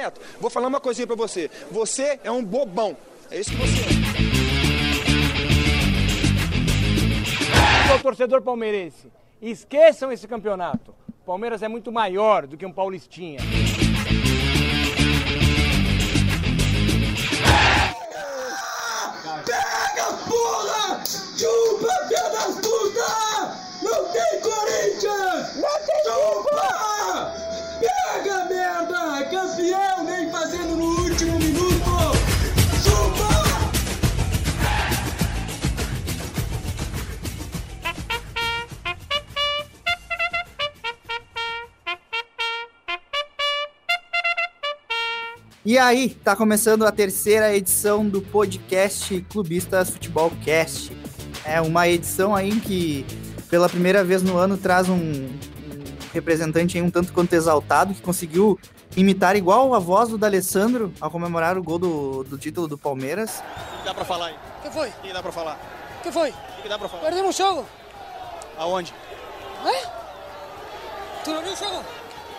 Neto, vou falar uma coisinha pra você. Você é um bobão. É isso que você é. torcedor palmeirense, esqueçam esse campeonato. Palmeiras é muito maior do que um Paulistinha. E aí, tá começando a terceira edição do podcast Clubistas Futebol Cast. É uma edição aí que, pela primeira vez no ano, traz um, um representante aí um tanto quanto exaltado, que conseguiu imitar igual a voz do D'Alessandro ao comemorar o gol do, do título do Palmeiras. O que dá pra falar aí? O que foi? O que dá pra falar? O que foi? O que dá pra falar? Perdemos o jogo. Aonde? É? Tu não viu o jogo?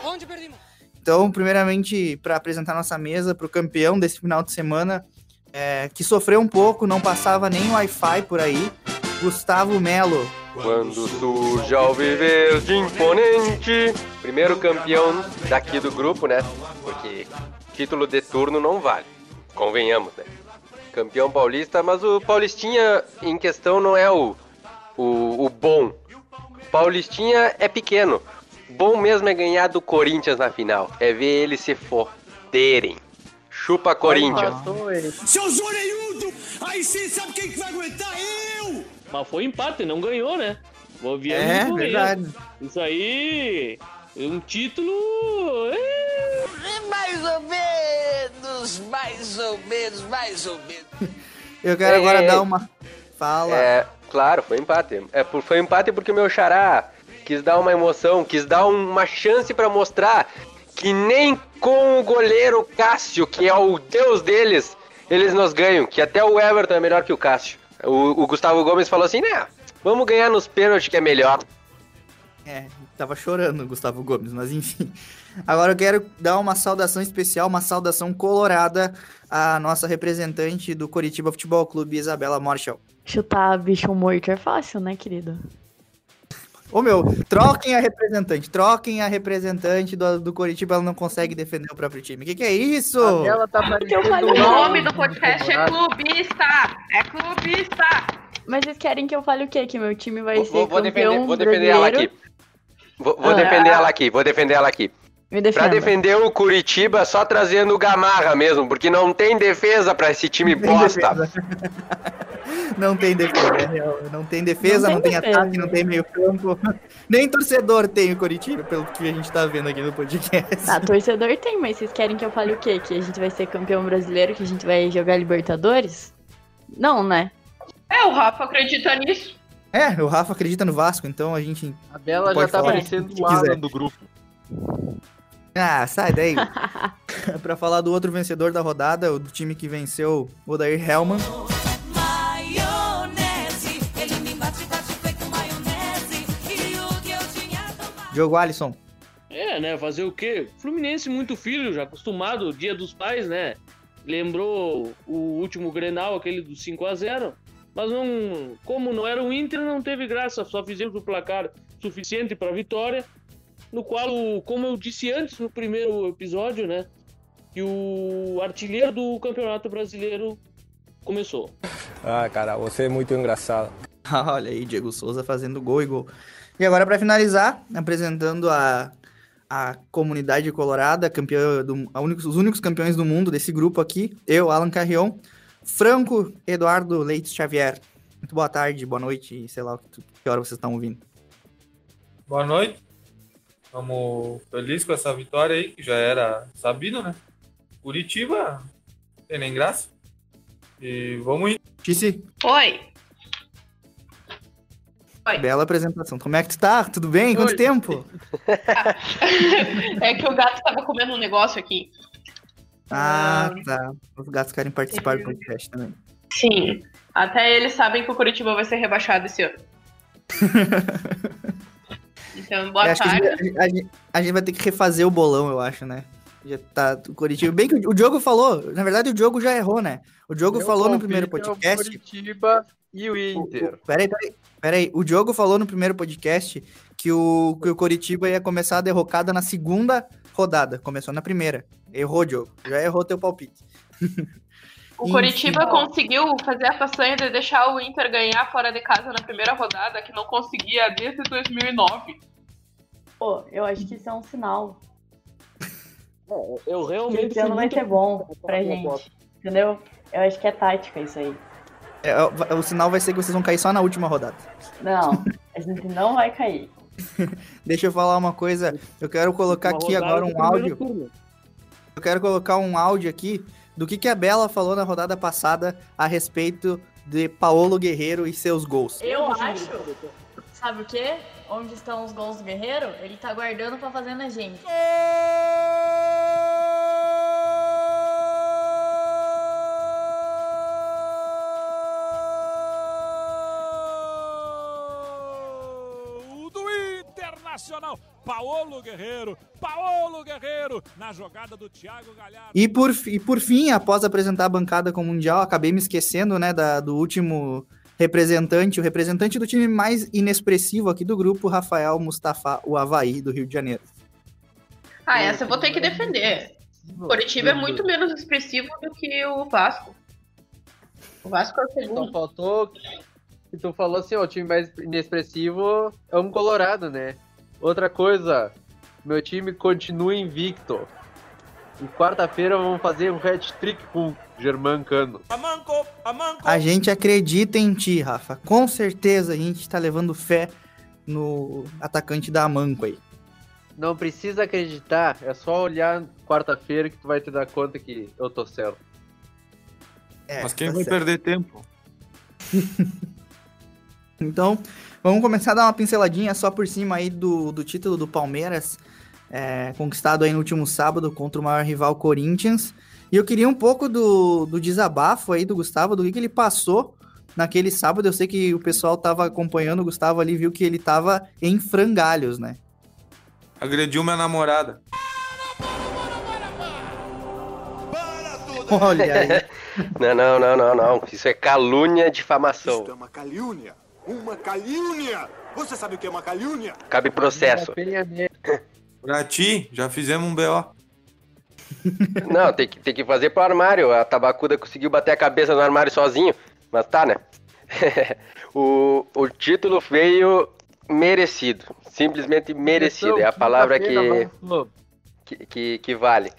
Aonde perdimos? Então, primeiramente, para apresentar nossa mesa para o campeão desse final de semana, é, que sofreu um pouco, não passava nem Wi-Fi por aí, Gustavo Melo. Quando surge ao viver de imponente, primeiro campeão daqui do grupo, né? Porque título de turno não vale, convenhamos, né? Campeão paulista, mas o Paulistinha em questão não é o, o, o bom. Paulistinha é pequeno. Bom mesmo é ganhar do Corinthians na final. É ver eles se foderem. Chupa Corinthians. Seus orelhudos! Aí sim sabe quem que vai aguentar? Eu! Mas foi empate, não ganhou, né? Vou É, verdade. Isso aí. Um título. É... Mais ou menos, mais ou menos, mais ou menos. Eu quero É, agora dar uma. Fala. É, claro, foi empate. É, por- foi empate porque o meu xará quis dar uma emoção, quis dar uma chance pra mostrar que nem com o goleiro Cássio, que é o deus deles, eles nos ganham, que até o Everton é melhor que o Cássio. O, o Gustavo Gomes falou assim, né, vamos ganhar nos pênaltis que é melhor. É, tava chorando o Gustavo Gomes, mas enfim. Agora eu quero dar uma saudação especial, uma saudação colorada à nossa representante do Coritiba Futebol Clube, Isabela Marshall. Chutar bicho morto é fácil, né, querido? Ô meu, troquem a representante, troquem a representante do, do Coritiba, ela não consegue defender o próprio time. O que, que é isso? Ela tá falei. O nome do podcast é Clubista! É Clubista! Mas vocês querem que eu fale o quê? Que meu time vai Vou, ser vou- campeão defender, vou defender ela brasileiro? aqui. Vou, vou Ah. defender ela aqui, vou defender ela aqui. Me Pra defenda. defender o Curitiba, só trazendo o Gamarra mesmo, porque não tem defesa pra esse time Não tem bosta. Não tem defesa, é não tem defesa, Não não tem tem, defesa. ataque, não tem meio campo. Nem torcedor tem o Coritiba, pelo que a gente tá vendo aqui no podcast. Ah, torcedor tem, mas vocês querem que eu fale o quê? Que a gente vai ser campeão brasileiro, que a gente vai jogar Libertadores? Não, né? É, o Rafa acredita nisso. É, o Rafa acredita no Vasco, então a gente. A dela já tá falar parecendo o que o Alan quiser. do grupo. Ah, sai daí. pra falar do outro vencedor da rodada, o do time que venceu o Odair Hellman. Diogo Alisson. É, né? Fazer o quê? Fluminense muito filho, já acostumado, dia dos pais, né? Lembrou o último Grenal, aquele do 5 a 0 Mas não. Como não era o Inter, não teve graça. Só fizemos o placar suficiente para vitória. No qual, como eu disse antes no primeiro episódio, né? Que o artilheiro do Campeonato Brasileiro começou. Ah, cara, você é muito engraçado. Olha aí, Diego Souza fazendo gol e gol. E agora, para finalizar, apresentando a, a comunidade colorada, campeã do, a únicos, os únicos campeões do mundo desse grupo aqui, eu, Alan Carrion, Franco Eduardo Leite Xavier. Muito boa tarde, boa noite, sei lá que, que hora vocês estão ouvindo. Boa noite. Estamos felizes com essa vitória aí, que já era sabido, né? Curitiba, tem nem graça. E vamos ir. Tice, Oi! Oi. bela apresentação. Como é que tu tá? Tudo bem? Quanto Oi. tempo? É que o gato tava comendo um negócio aqui. Ah, tá. Os gatos querem participar do podcast também. Sim. Até eles sabem que o Curitiba vai ser rebaixado esse ano. Então, boa que a tarde. gente, a gente- a gente vai ter que refazer o bolão, eu acho, né? Já tá o Coritiba. Bem que o Diogo falou, na verdade o Diogo já errou, né? O Diogo Meu falou no primeiro palpite é o podcast. Curitiba e o Inter. Peraí, peraí, peraí. O Diogo falou no primeiro podcast que o, que o Coritiba ia começar a derrocada na segunda rodada. Começou na primeira. Errou, Diogo. Já errou teu palpite. O Enfim. Coritiba conseguiu fazer a façanha de deixar o Inter ganhar fora de casa na primeira rodada, que não conseguia desde 2009. Pô, eu acho que isso é um sinal. Eu Que realmente. esse ano vai muito- ser bom pra gente. Entendeu? Eu acho que é tática isso aí. É, o, o sinal vai ser que vocês vão cair só na última rodada. Não, a gente não vai cair. Deixa eu falar uma coisa. Eu quero colocar Uma aqui agora um áudio. turno. Eu quero colocar um áudio aqui do que, que a Bela falou na rodada passada a respeito de Paolo Guerreiro e seus gols. Eu acho. Sabe o quê? Onde estão os gols do Guerreiro? Ele tá guardando pra fazer na gente. O do Internacional. Paolo Guerreiro. Paolo Guerreiro. Na jogada do Thiago Galhardo. E por, e por fim, após apresentar a bancada com o Mundial, acabei me esquecendo, né, da, do último representante, o representante do time mais inexpressivo aqui do grupo, Rafael Mustafa, o Havaí, do Rio de Janeiro. Ah, essa eu vou ter que defender. O Coritiba é muito menos expressivo do que o Vasco. O Vasco é o Então segundo. faltou que tu falou assim, ó, o time mais inexpressivo é um Colorado, né? Outra coisa, meu time continua invicto. E quarta-feira vamos fazer um hat-trick com o Germán Cano. Amanco, amanco. A gente acredita em ti, Rafa. Com certeza a gente tá levando fé no atacante da Amanco aí. Não precisa acreditar, é só olhar quarta-feira que tu vai te dar conta que eu tô certo. É, Mas quem tá vai certo. perder tempo? Então, vamos começar a dar uma pinceladinha só por cima aí do, do título do Palmeiras, é, conquistado aí no último sábado contra o maior rival Corinthians. E eu queria um pouco do, do desabafo aí do Gustavo, do que, que ele passou naquele sábado. Eu sei que o pessoal tava acompanhando o Gustavo ali, viu que ele tava em frangalhos, né? Agrediu minha namorada. Olha aí. Não, não, não, não, não. Isso é calúnia e difamação. Isto é uma calúnia. Uma calúnia. Você sabe o que é uma calúnia? Cabe processo. Pra ti, já fizemos um BO. Não, tem que, tem que fazer pro armário. A tabacuda conseguiu bater a cabeça no armário sozinho. Mas tá, né? o, o título veio merecido. Simplesmente merecido. É a palavra que, que, que, que vale.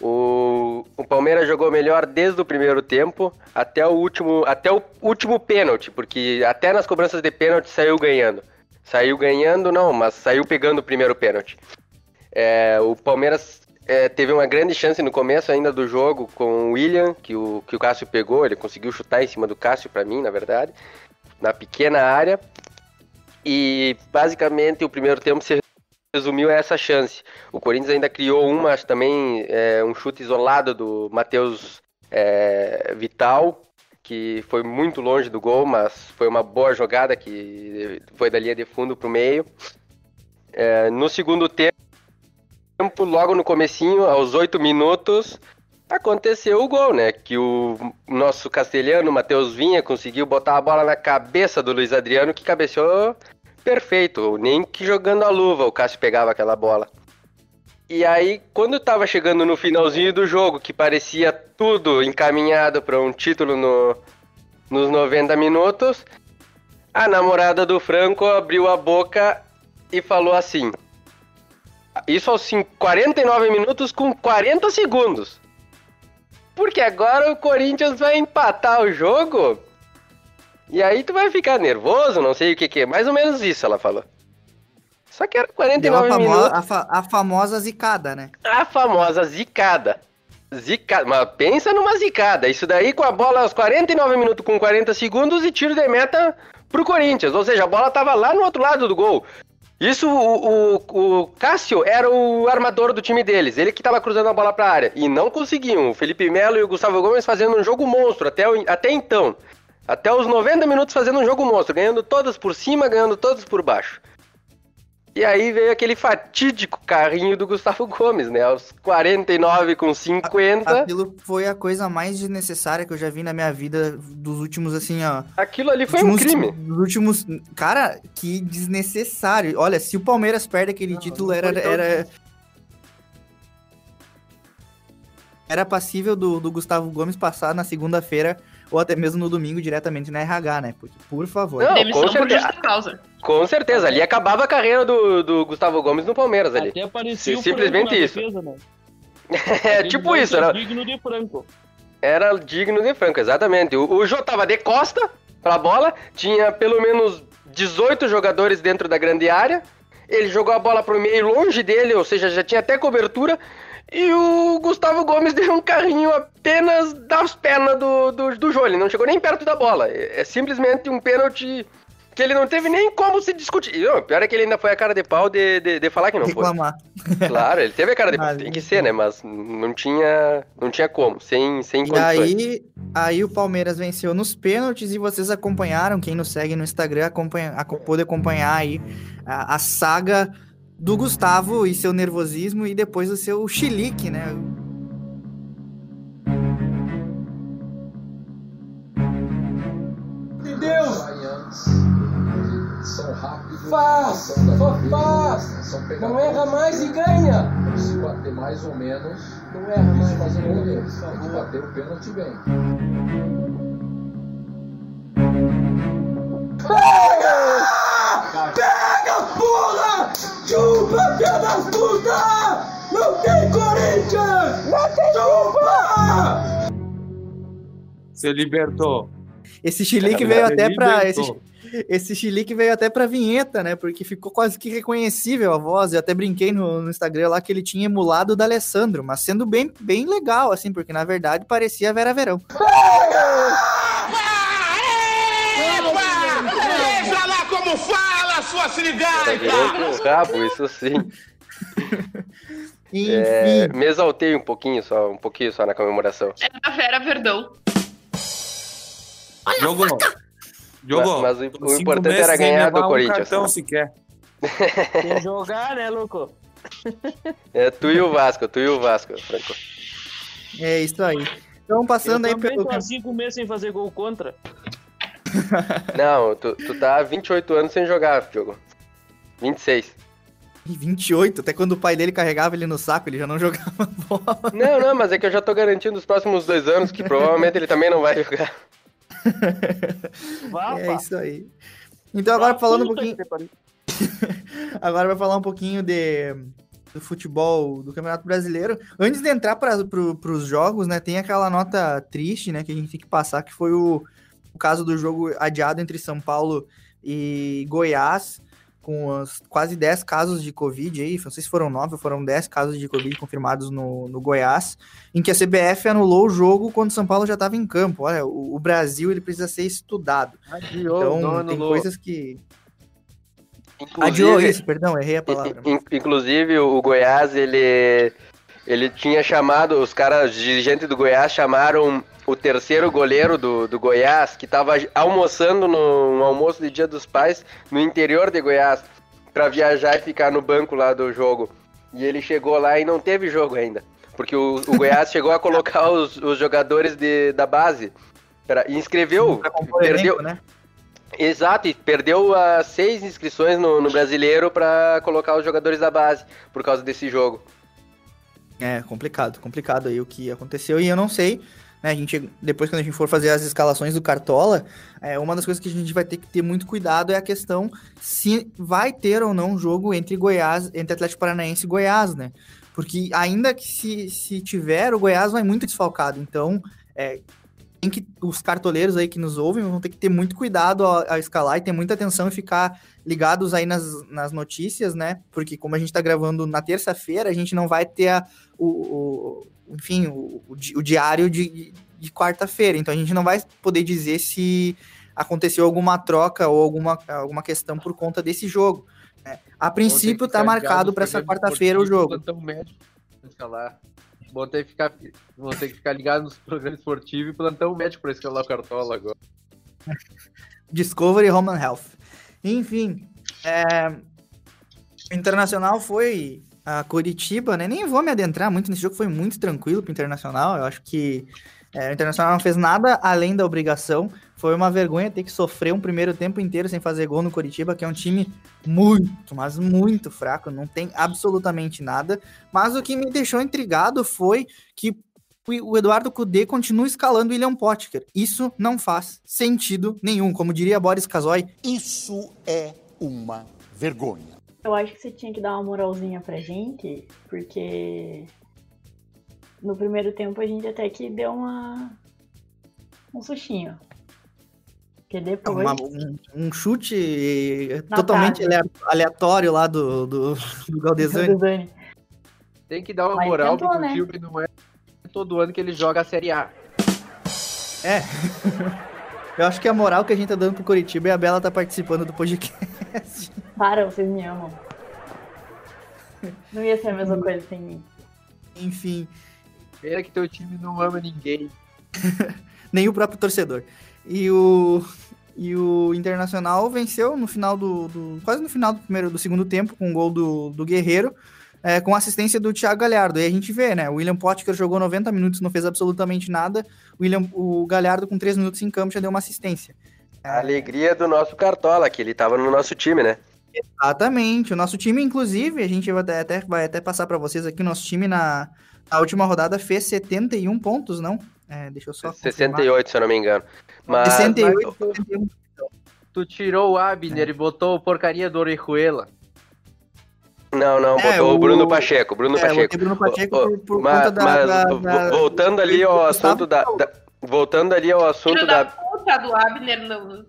O, o Palmeiras jogou melhor desde o primeiro tempo até o último, até o último pênalti, porque até nas cobranças de pênalti saiu ganhando. Saiu ganhando, não, mas saiu pegando o primeiro pênalti. É, o Palmeiras é, teve uma grande chance no começo ainda do jogo com o William, que o, que o Cássio pegou, ele conseguiu chutar em cima do Cássio para mim, na verdade, na pequena área. E basicamente o primeiro tempo se resumiu a essa chance. O Corinthians ainda criou uma, também, é, um chute isolado do Matheus é, Vital, que foi muito longe do gol, mas foi uma boa jogada que foi da linha de fundo para o meio. É, no segundo tempo, logo no comecinho, aos oito minutos, aconteceu o gol, né? Que o nosso castelhano, Matheus Vinha, conseguiu botar a bola na cabeça do Luiz Adriano, que cabeceou perfeito. Nem que jogando a luva o Cássio pegava aquela bola. E aí, quando tava chegando no finalzinho do jogo, que parecia tudo encaminhado para um título no, nos 90 minutos, a namorada do Franco abriu a boca e falou assim: Isso aos cin- 49 minutos com 40 segundos. Porque agora o Corinthians vai empatar o jogo. E aí tu vai ficar nervoso, não sei o que que é. Mais ou menos isso ela falou. Só que era Deu a, 49 famo- minutos. a fa- a famosa zicada, né? A famosa zicada. Zicada. Mas pensa numa zicada. Isso daí com a bola aos 49 minutos com 40 segundos e tiro de meta pro Corinthians. Ou seja, a bola tava lá no outro lado do gol. Isso, o, o, o Cássio era o armador do time deles. Ele que tava cruzando a bola pra área. E não conseguiam. O Felipe Melo e o Gustavo Gomes fazendo um jogo monstro até, até então. Até os 90 minutos fazendo um jogo monstro. Ganhando todas por cima, ganhando todas por baixo. E aí veio aquele fatídico carrinho do Gustavo Gomes, né? Aos 49 com 50. Aquilo foi a coisa mais desnecessária que eu já vi na minha vida dos últimos, assim, ó. Aquilo ali foi últimos, um crime. Dos últimos. Cara, que desnecessário. Olha, se o Palmeiras perde aquele não, título, não era, era. Era passível do, do Gustavo Gomes passar na segunda-feira ou até mesmo no domingo diretamente na RH, né? Porque, por favor. Não, Demissão com por certeza. justa causa. Com certeza, ali acabava a carreira do, do Gustavo Gomes no Palmeiras ali. Até parecia Sim, simplesmente isso. Defesa, né? é tipo isso, era, digno de Franco. era digno de Franco, exatamente. O, o Jô tava de costa pra bola, tinha pelo menos 18 jogadores dentro da grande área. Ele jogou a bola pro meio longe dele, ou seja, já tinha até cobertura. E o Gustavo Gomes deu um carrinho apenas das pernas do, do, do Jô. Ele não chegou nem perto da bola. É, é simplesmente um pênalti que ele não teve nem como se discutir. Pior é que ele ainda foi a cara de pau de, de, de falar que não Reclamar. foi. Claro, ele teve a cara de pau. Tem que ser, né? Mas não tinha, não tinha como. Sem, sem E condições. aí, aí o Palmeiras venceu nos pênaltis e vocês acompanharam, quem nos segue no Instagram, acompanha, aco- pôde acompanhar aí a, a saga do Gustavo e seu nervosismo e depois o seu chilique, né? Entendeu? Faz, só faz. Não erra mais e ganha. Se bater mais ou menos, Não erra mais fazer. Tem que bater o pênalti bem. Puta! Não tem Corinthians! Não tem Chupa! Se libertou. Esse chilique veio até pra. libertou. Esse, esse chilique veio até pra vinheta, né? Porque ficou quase que reconhecível a voz. Eu até brinquei no, no Instagram lá que ele tinha emulado o da Alessandro, mas sendo bem, bem legal, assim, porque na verdade parecia Vera Verão. Veja lá como fala, sua Tá virou com o rabo, isso sim. Enfim. É, me exaltei um pouquinho só, um pouquinho só na comemoração. É da Vera Verdão. Jogou. Jogou. Mas- mas o- o importante meses era ganhar do um Corinthians. cartão sequer. Quer jogar, né, louco? É tu e o Vasco, tu e o Vasco, Franco. É isso aí. Então, passando eu aí pelo. tô há cinco meses sem fazer gol contra. Não, tu, tu tá há 28 anos sem jogar, Diogo. 26. 28, até quando o pai dele carregava ele no saco, ele já não jogava bola. Não, não, mas é que eu já tô garantindo os próximos dois anos que provavelmente ele também não vai jogar. É isso aí. Então agora falando um pouquinho. Agora vai falar um pouquinho de, do futebol do Campeonato Brasileiro. Antes de entrar para pro, os jogos, né, tem aquela nota triste, né, que a gente tem que passar, que foi o, o caso do jogo adiado entre São Paulo e Goiás, com as quase 10 casos de Covid aí, não sei se foram 9 ou foram 10 casos de Covid confirmados no, no Goiás, em que a CBF anulou o jogo quando São Paulo já estava em campo. Olha, o, o Brasil ele precisa ser estudado. Adiou, então, não tem anulou. coisas que... Inclusive- Adiou isso, perdão, errei a palavra. In- Inclusive, o Goiás, ele, ele tinha chamado, os caras, os dirigentes do Goiás chamaram o terceiro goleiro do, do Goiás, que tava almoçando no, no almoço de Dia dos Pais, no interior de Goiás, pra viajar e ficar no banco lá do jogo. E ele chegou lá e não teve jogo ainda. Porque o, o Goiás chegou a colocar os, os jogadores de, da base. Pra, e inscreveu, perdeu, elenco, né? Exato, e perdeu as seis inscrições no, no brasileiro pra colocar os jogadores da base por causa desse jogo. É, complicado, complicado aí o que aconteceu. E eu não sei, né? A gente, depois quando a gente for fazer as escalações do Cartola, é, uma das coisas que a gente vai ter que ter muito cuidado é a questão se vai ter ou não jogo entre Goiás, entre Atlético Paranaense e Goiás, né? Porque ainda que se, se tiver, o Goiás vai muito desfalcado. Então, é, tem que os cartoleiros aí que nos ouvem vão ter que ter muito cuidado ao, ao escalar e ter muita atenção e ficar ligados aí nas, nas notícias, né? Porque como a gente tá gravando na terça-feira, a gente não vai ter a, o, o- enfim, o, o di- o diário de, de quarta-feira. Então a gente não vai poder dizer se aconteceu alguma troca ou alguma, alguma questão por conta desse jogo. né? A princípio tá marcado para essa quarta-feira o jogo. Escalar. Vão ter que ficar, vão ter que ficar ligados nos programas esportivos e plantão médico pra escalar o Cartola agora. Discovery Home and Health. Enfim, é, O Internacional foi a Curitiba, né? Nem vou me adentrar muito nesse jogo, foi muito tranquilo pro Internacional. Eu acho que é, o Internacional não fez nada além da obrigação. Foi uma vergonha ter que sofrer um primeiro tempo inteiro sem fazer gol no Curitiba, que é um time muito, mas muito fraco, não tem absolutamente nada. Mas o que me deixou intrigado foi que o Eduardo Cudê continua escalando o William Potker. Isso não faz sentido nenhum, como diria Boris Casoy. Isso é uma vergonha. Eu acho que você tinha que dar uma moralzinha pra gente, porque no primeiro tempo a gente até que deu uma um sustinho. Porque depois. Uma, um, um, chute Na totalmente tarde. aleatório lá do, do, do Galdesani. Tem que dar uma Mas moral tentou, pro né? time, não é todo ano que ele joga a Série A. É. Eu acho que a moral que a gente tá dando pro Curitiba é a Bela tá participando do podcast. Para, vocês me amam. Não ia ser a mesma coisa sem mim. Enfim. Pena que teu time não ama ninguém. Nem o próprio torcedor. E o, e o Internacional venceu no final do, do, Quase no final do primeiro do segundo tempo, com o gol do, do Guerreiro é, com assistência do Thiago Galhardo. E a gente vê, né? O William Potker jogou 90 minutos, não fez absolutamente nada. O, William, o Galhardo, com 3 minutos em campo, já deu uma assistência. A alegria do nosso Cartola, que ele estava no nosso time, né? Exatamente. O nosso time, inclusive, a gente vai até, vai até passar para vocês aqui, o nosso time na, na última rodada fez 71 pontos, não? É, deixa eu só. 68, confirmar. se eu não me engano. Mas, 68, mas, 71. Tu tirou o Abner é. e botou o porcaria do Orihuela. Não, não, é, botou o Bruno Pacheco, Bruno é, Pacheco. Bruno Pacheco por, por mas, conta da, mas da, da, voltando ali ao assunto da, da, voltando ali ao assunto da, da puta do Abner no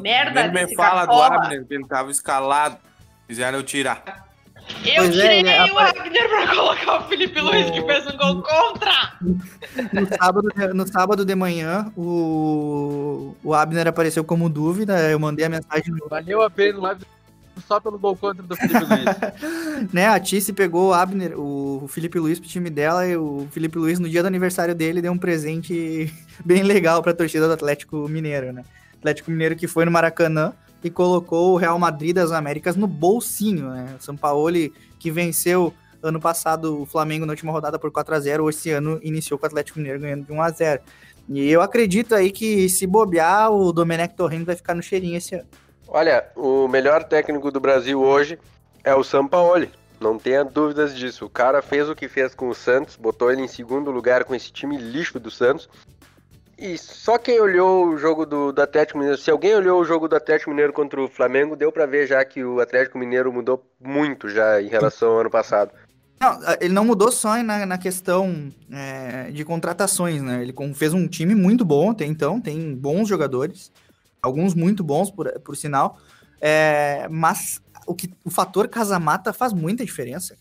merda Ele me fala do Abner, que ele tava escalado. Fizeram eu tirar. Eu pois é, tirei é, né, o Abner pra colocar o Felipe no... Luiz, que fez um gol contra! No sábado, no sábado de manhã, o, o Abner apareceu como dúvida. Eu mandei a mensagem. No... Valeu a pena lá só pelo gol contra do Felipe Luiz. né, a Tice pegou o Abner, o Felipe Luiz pro time dela e o Felipe Luiz, no dia do aniversário dele, deu um presente bem legal pra torcida do Atlético Mineiro, né? Atlético Mineiro que foi no Maracanã e colocou o Real Madrid das Américas no bolsinho, né? São Paulo que venceu ano passado o Flamengo na última rodada por 4 a 0 esse ano iniciou com o Atlético Mineiro ganhando de 1 a 0 E eu acredito aí que se bobear, o Domenech Torrent vai ficar no cheirinho esse ano. Olha, o melhor técnico do Brasil hoje é o Sampaoli. Não tenha dúvidas disso. O cara fez o que fez com o Santos, botou ele em segundo lugar com esse time lixo do Santos. E só quem olhou o jogo do, do Atlético Mineiro, se alguém olhou o jogo do Atlético Mineiro contra o Flamengo, deu para ver já que o Atlético Mineiro mudou muito já em relação ao ano passado. Não, ele não mudou só na, na questão é, de contratações, né? Ele fez um time muito bom até então, tem bons jogadores alguns muito bons, por, por sinal, é, mas o, que, o fator Casamata faz muita diferença.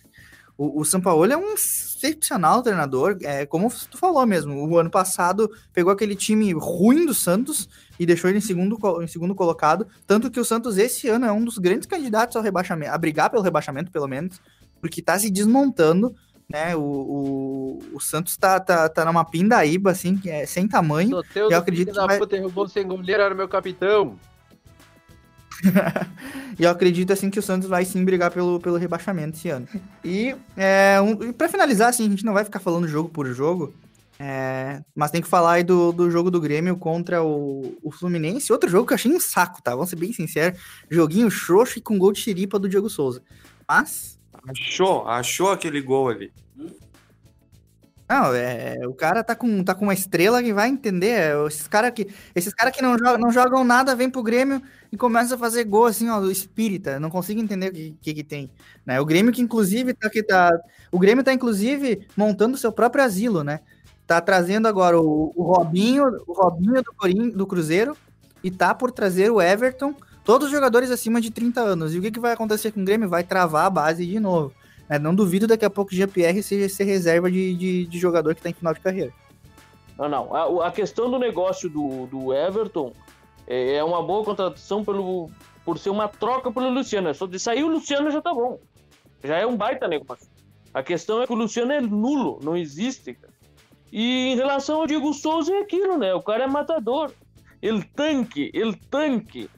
O, o Sampaoli é um excepcional treinador, é, como tu falou mesmo, o ano passado pegou aquele time ruim do Santos e deixou ele em segundo, em segundo colocado, tanto que o Santos esse ano é um dos grandes candidatos ao rebaixamento, a brigar pelo rebaixamento pelo menos, porque está se desmontando, né, o, o, o, Santos tá, tá, tá numa pindaíba, assim, que é sem tamanho. eu acredito que vai... derrubou sem goleiro, era meu capitão. e eu acredito assim que o Santos vai sim brigar pelo, pelo rebaixamento esse ano. E é, um, para finalizar, assim, a gente não vai ficar falando jogo por jogo, é, mas tem que falar aí do, do jogo do Grêmio contra o, o Fluminense. Outro jogo que eu achei um saco, tá? Vamos ser bem sinceros. Joguinho xoxo e com gol de xiripa do Diego Souza. Mas Achou, achou aquele gol ali. Não, é, o cara tá com, tá com uma estrela que vai entender. É, esses caras que, esses cara que não, jogam, não jogam nada, vem pro Grêmio e começa a fazer gol assim, ó, espírita. Não consigo entender o que, que, que tem. Né? O Grêmio que, inclusive, tá, que tá. O Grêmio tá, inclusive, montando seu próprio asilo, né? Tá trazendo agora o, o Robinho, o Robinho do, Corim, do Cruzeiro, e tá por trazer o Everton Todos os jogadores acima de 30 anos. E o que, que vai acontecer com o Grêmio? Vai travar a base de novo. É, não duvido daqui a pouco o Jean-Pierre seja ser reserva de, de, de, jogador que está em final de carreira. Não, não. A, a, questão do negócio do, do Everton é, é uma boa contratação pelo, por ser uma troca pelo Luciano. Só de sair o Luciano já tá bom. Já é um baita negócio. A questão é que o Luciano é nulo, não existe. E em relação ao Diego Souza é aquilo, né? O cara é matador. Ele tanque, ele tanque.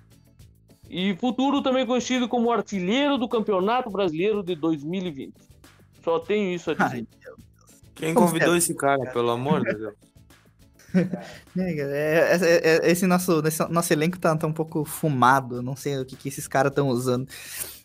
E futuro também conhecido como artilheiro do Campeonato Brasileiro de 2020. Só tenho isso a dizer. Quem convidou esse cara, pelo amor de Deus? É, é, é, é, esse nosso, esse nosso elenco tá, tá um pouco fumado, não sei o que, que esses caras estão usando.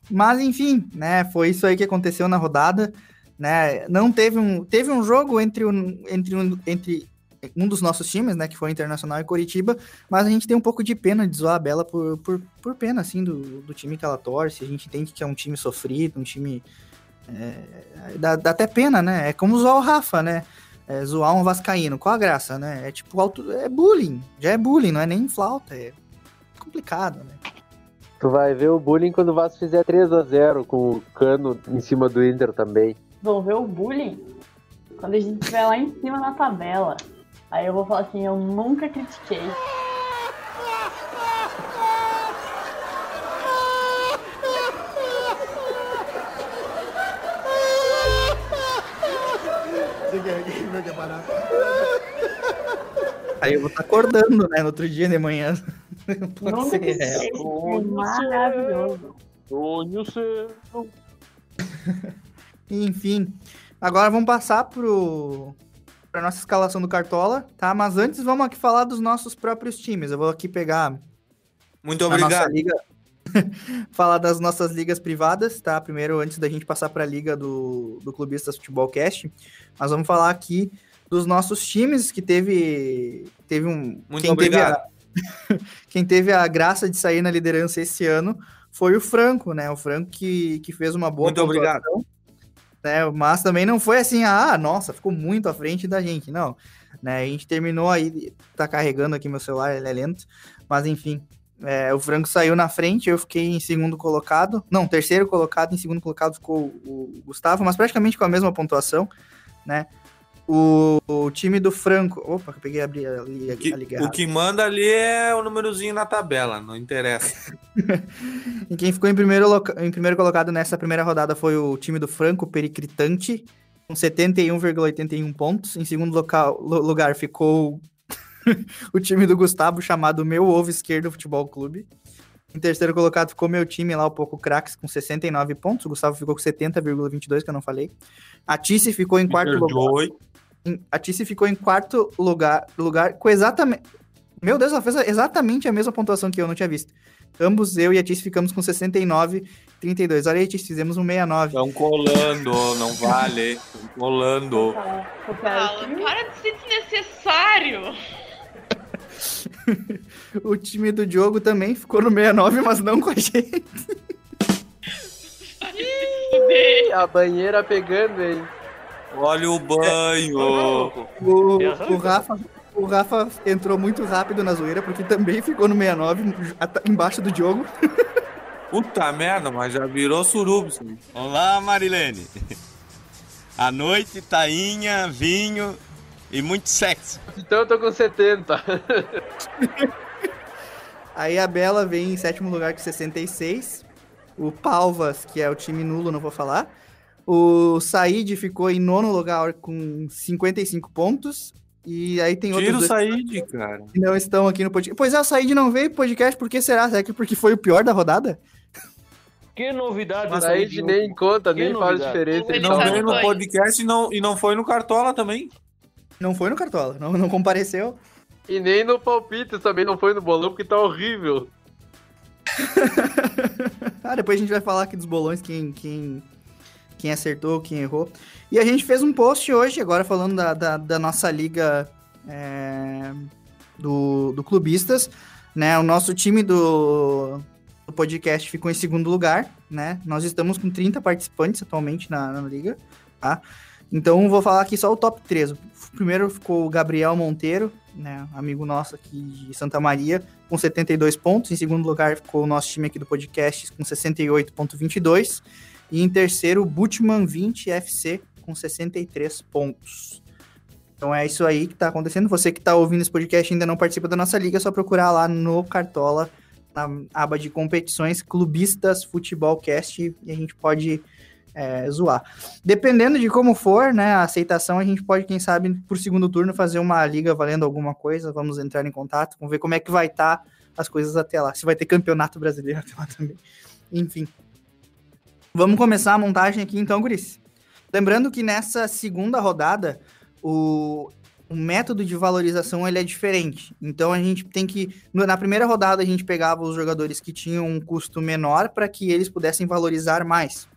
Mas enfim, né? Foi isso aí que aconteceu na rodada. Né? Não teve um, teve um jogo entre um, entre um, entre um dos nossos times, né, que foi Internacional e Coritiba, mas a gente tem um pouco de pena de zoar a Bela por, por, por pena, assim, do, do time que ela torce, a gente entende que é um time sofrido, um time... É, dá, dá até pena, né, é como zoar o Rafa, né, é, zoar um vascaíno, qual a graça, né, é tipo, auto, é bullying, já é bullying, não é nem flauta, é complicado, né. Tu vai ver o bullying quando o Vasco fizer 3 a 0 com o cano em cima do Inter também. Vão ver o bullying quando a gente estiver lá em cima na tabela. Aí eu vou falar assim, eu nunca critiquei. Aí eu vou estar acordando, né, no outro dia de manhã. Pode Nunca ser real. É maravilhoso. Sonho seu. Enfim, agora vamos passar pro para nossa escalação do Cartola, tá? Mas antes vamos aqui falar dos nossos próprios times. Eu vou aqui pegar Muito obrigado. liga, falar das nossas ligas privadas, tá? Primeiro, antes da gente passar para a liga do, do Clubistas Futebol Cast, nós vamos falar aqui dos nossos times que teve teve um Muito quem teve obrigado. a, quem teve a graça de sair na liderança esse ano foi o Franco, né? O Franco que, que fez uma boa Muito obrigado. Né? Mas também não foi assim, ah, nossa, ficou muito à frente da gente, não. Né? A gente terminou aí, tá carregando aqui meu celular, ele é lento, mas enfim, é, o Franco saiu na frente, eu fiquei em segundo colocado, não, terceiro colocado, em segundo colocado ficou o Gustavo, mas praticamente com a mesma pontuação, né? O, o time do Franco, opa, eu peguei a, abrir a, li- a, Que- liga o que manda ali é o númerozinho na tabela, não interessa. E quem ficou em primeiro, em primeiro colocado nessa primeira rodada foi o time do Franco Pericritante, com 71,81 pontos. Em segundo local- lu- lugar ficou o time do Gustavo, chamado Meu Ovo Esquerdo Futebol Clube. Em terceiro colocado ficou meu time lá, o Poco Cracks, com 69 pontos. O Gustavo ficou com 70,22, que eu não falei. A Tice ficou em quarto lugar. A Tice ficou em quarto lugar, lugar com exatamente. Meu Deus, ela fez exatamente a mesma pontuação que eu, não tinha visto. Ambos, eu e a Tice, ficamos com 69, 32. Olha aí, Tice, fizemos um 69. Estão colando, não vale. Estão colando. Alan, para de ser desnecessário. O time do Diogo também ficou no 69, mas não com a gente. A banheira pegando, hein? Olha o banho. O, o, Rafa, o Rafa entrou muito rápido na zoeira, porque também ficou no 69, at- embaixo do Diogo. Puta merda, mas já virou surubs. Olá, Marilene. À noite, tainha, vinho e muito sexo. Então eu tô com 70. Aí a Bela vem em sétimo lugar com 66. O Palvas, que é o time nulo, não vou falar. O Said ficou em nono lugar com 55 pontos. E aí tem Tira o outros Said, cara. que não estão aqui no podcast. Pois é, o Said não veio pro podcast, por que será? Será que porque foi o pior da rodada? Que novidade. Mas Diogo. nem conta, Que nem faz novidade. diferença. Ele Não veio no podcast e não, e não foi no Cartola também. Não foi no Cartola, não, não compareceu. E nem no palpite também não foi no bolão, porque tá horrível. ah, depois a gente vai falar aqui dos bolões, quem, quem, quem acertou, quem errou. E a gente fez um post hoje, agora falando da, da, da nossa liga é, do, do Clubistas, né? O nosso time do, do podcast ficou em segundo lugar, né? Nós estamos com 30 participantes atualmente na, na liga, tá? Então vou falar aqui só o top 3. O primeiro ficou o Gabriel Monteiro, né, amigo nosso aqui de Santa Maria, com 72 pontos. Em segundo lugar ficou o nosso time aqui do podcast com 68.22 e em terceiro Butman 20 FC com 63 pontos. Então é isso aí que tá acontecendo. Você que tá ouvindo esse podcast e ainda não participa da nossa liga, é só procurar lá no Cartola, na aba de competições, Clubistas Futebol Cast, e a gente pode é, zoar. Dependendo de como for, né, a aceitação, a gente pode, quem sabe, por segundo turno, fazer uma liga valendo alguma coisa. Vamos entrar em contato, vamos ver como é que vai estar as coisas até lá. Se vai ter campeonato brasileiro até lá também. Enfim. Vamos começar a montagem aqui então, Guris. Lembrando que nessa segunda rodada, o, o método de valorização ele é diferente. Então a gente tem que. Na primeira rodada, a gente pegava os jogadores que tinham um custo menor para que eles pudessem valorizar mais.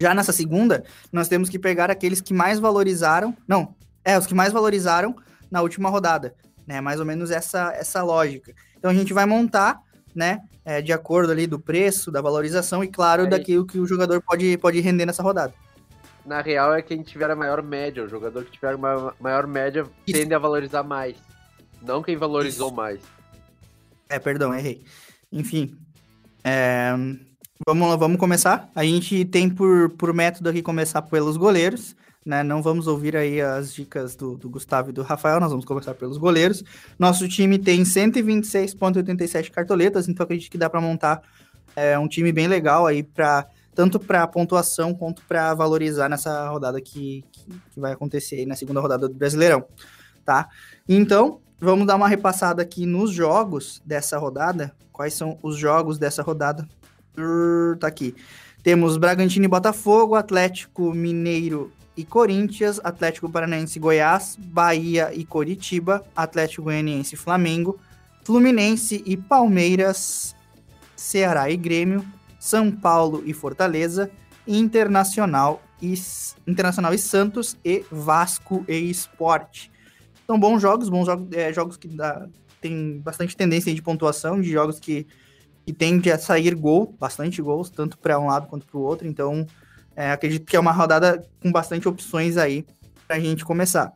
Já nessa segunda, nós temos que pegar aqueles que mais valorizaram. Não, é, os que mais valorizaram na última rodada. Né? Mais ou menos essa, essa lógica. Então a gente vai montar, né? É, de acordo ali do preço, da valorização e, claro, Aí. daquilo que o jogador pode, pode render nessa rodada. Na real é quem tiver a maior média. O jogador que tiver a ma- maior média tende a valorizar mais. Não quem valorizou mais. É, perdão, errei. Enfim. é, vamos lá, vamos começar. A gente tem por, por método aqui começar pelos goleiros. Né? Não vamos ouvir aí as dicas do, do Gustavo e do Rafael, nós vamos começar pelos goleiros. Nosso time tem 126,87 cartoletas, então acredito que dá para montar é, um time bem legal aí para tanto para pontuação quanto para valorizar nessa rodada que, que, que vai acontecer na segunda rodada do Brasileirão, tá? Então, vamos dar uma repassada aqui nos jogos dessa rodada. Quais são os jogos dessa rodada? Tá aqui. Temos Bragantino e Botafogo, Atlético Mineiro e Corinthians, Atlético Paranaense Goiás, Bahia e Coritiba, Atlético Goianiense Flamengo, Fluminense e Palmeiras, Ceará e Grêmio, São Paulo e Fortaleza, Internacional e, Internacional e Santos e Vasco e Esporte. São bons jogos, bons jogos, é, jogos que dá, tem bastante tendência de pontuação, de jogos que, que tende a sair gol, bastante gols, tanto para um lado quanto para o outro. Então, é, acredito que é uma rodada com bastante opções aí para a gente começar.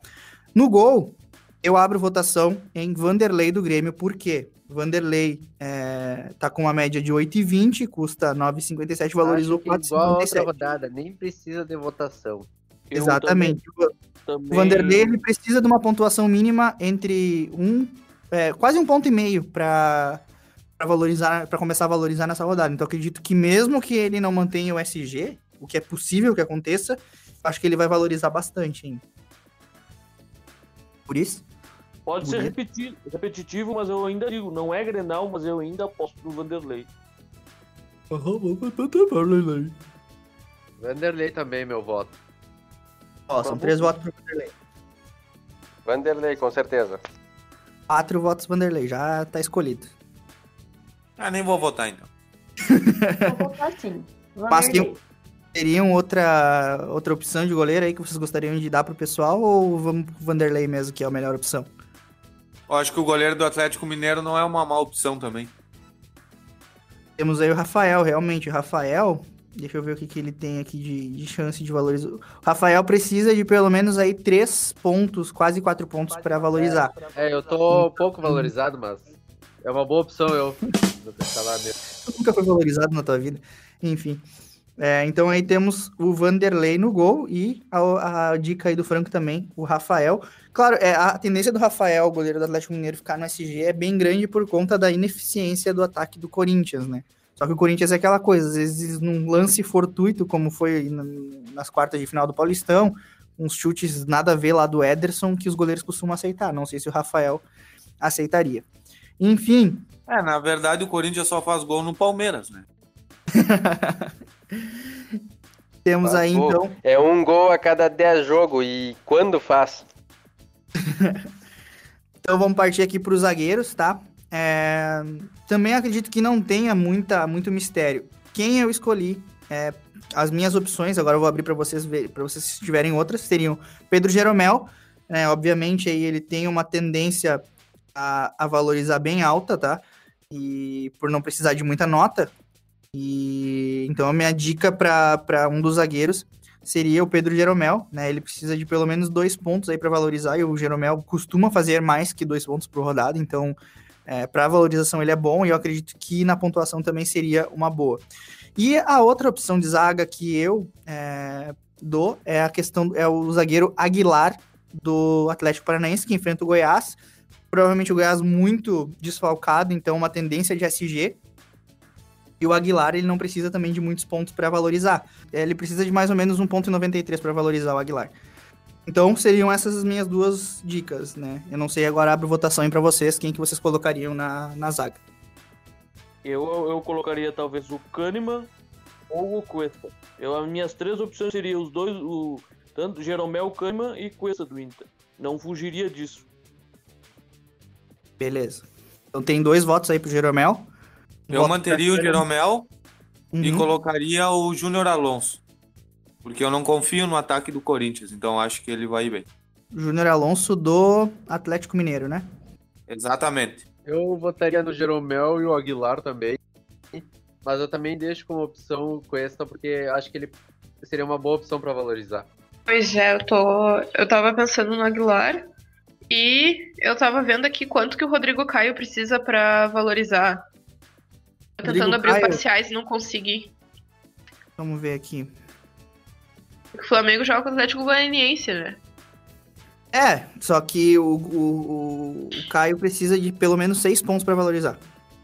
No gol, eu abro votação em Vanderlei do Grêmio, por quê? Vanderlei é, tá com uma média de 8,20, custa 9,57, valorizou Acho que igual a outra 4,57. rodada, nem precisa de votação. Exatamente. O Vanderlei ele precisa de uma pontuação mínima entre um, é, quase um ponto e meio para valorizar, para começar a valorizar nessa rodada. Então acredito que mesmo que ele não mantenha o SG, o que é possível que aconteça, acho que ele vai valorizar bastante ainda. Por isso, Pode ser Bonito. repeti- repetitivo, mas eu ainda digo, não é Grenal, mas eu ainda aposto no Vanderlei. Vanderlei também, meu voto. ó, são três votos para Vanderlei. Vanderlei, com certeza. Quatro votos Vanderlei, já tá escolhido. Ah, nem vou votar então. Vou votar sim. Mas Vanderlei. Teriam outra, outra opção de goleiro aí que vocês gostariam de dar pro pessoal ou vamos pro Vanderlei mesmo, que é a melhor opção? Eu acho que o goleiro do Atlético Mineiro não é uma má opção também. Temos aí o Rafael, realmente. O Rafael, deixa eu ver o que, que ele tem aqui de, de chance de valorizar. O Rafael precisa de pelo menos aí três pontos, quase quatro pontos para valorizar. É, eu tô pouco valorizado, mas é uma boa opção eu vou lá mesmo. Tu nunca foi valorizado na tua vida. Enfim. É, então aí temos o Vanderlei no gol e a, a dica aí do Franco também, o Rafael. Claro, é, a tendência do Rafael, goleiro do Atlético Mineiro, ficar no SG é bem grande por conta da ineficiência do ataque do Corinthians, né? Só que o Corinthians é aquela coisa, às vezes num lance fortuito, como foi na- nas quartas de final do Paulistão, uns chutes nada a ver lá do Ederson que os goleiros costumam aceitar. Não sei se o Rafael aceitaria. Enfim, É, na verdade o Corinthians só faz gol no Palmeiras, né? temos aí Gol. então É um gol a cada 10 jogos e quando faz? Então vamos partir aqui para os zagueiros, tá? É, Também acredito que não tenha muita, muito mistério. Quem eu escolhi, é, as minhas opções, agora eu vou abrir para vocês ver, para vocês se tiverem outras, seriam Pedro Jeromel, né? Obviamente aí ele tem uma tendência a, a valorizar bem alta, tá? E por não precisar de muita nota. E então a minha dica para um dos zagueiros seria o Pedro Jeromel, né? Ele precisa de pelo menos dois pontos aí para valorizar, e o Jeromel costuma fazer mais que dois pontos por rodada, então é, para valorização ele é bom, e eu acredito que na pontuação também seria uma boa. E a outra opção de zaga que eu é, dou é a questão é o zagueiro Aguilar do Atlético Paranaense que enfrenta o Goiás. Provavelmente o Goiás muito desfalcado, então uma tendência de SG. E o Aguilar, ele não precisa também de muitos pontos para valorizar. Ele precisa de mais ou menos 1,93 para valorizar o Aguilar. Então seriam essas as minhas duas dicas, né? Eu não sei agora abro votação aí pra vocês quem que vocês colocariam na, na zaga. Eu, eu colocaria talvez o Kahneman ou o Cuesta. Eu, as minhas três opções seriam os dois, o, tanto Jeromel, Kahneman e Cuesta do Inter. Não fugiria disso. Beleza. Então tem dois votos aí pro Jeromel. Eu manteria o Jeromel e Uhum. colocaria o Júnior Alonso. Porque eu não confio no ataque do Corinthians, então acho que ele vai ir bem. Júnior Alonso do Atlético Mineiro, né? Exatamente. Eu votaria no Jeromel e o Aguilar também. Mas eu também deixo como opção o Cuesta, porque acho que ele seria uma boa opção para valorizar. Pois é, eu tô. Eu tava pensando no Aguilar. E eu tava vendo aqui quanto que o Rodrigo Caio precisa pra valorizar. Tô tentando abrir os Caio? parciais e não consegui. Vamos ver aqui. O Flamengo joga com o Atlético Goianiense, né? É, só que o, o, o- Caio precisa de pelo menos seis pontos pra valorizar.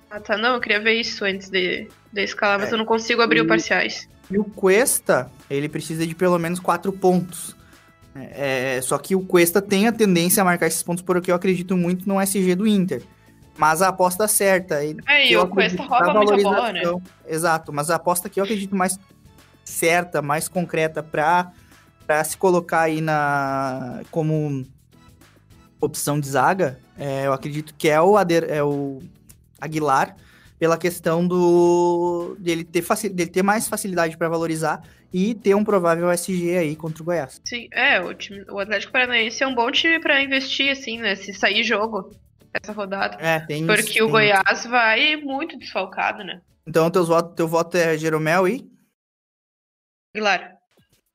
Ah tá, não, eu queria ver isso antes de, de escalar, mas É. eu não consigo abrir o parciais. E o Cuesta, ele precisa de pelo menos quatro pontos. É, é, só que o Cuesta tem a tendência a marcar esses pontos porque eu acredito muito no SG do Inter. Mas a aposta certa. e É, e que eu o Cuesta rouba muita bola, valorização- Exato, mas a aposta que eu acredito mais certa, mais concreta pra, pra se colocar aí na como opção de zaga, é, eu acredito que é o, Ader, é o Aguilar, pela questão do dele ter, dele ter mais facilidade para valorizar e ter um provável SG aí contra o Goiás. Sim, é, o, time, o Atlético Paranaense é um bom time pra investir, assim, né? Se sair jogo essa rodada. É, tem Porque isso, o tem Goiás vai muito desfalcado, né? Então, teus votos, teu voto é Jeromel e. Aguilar.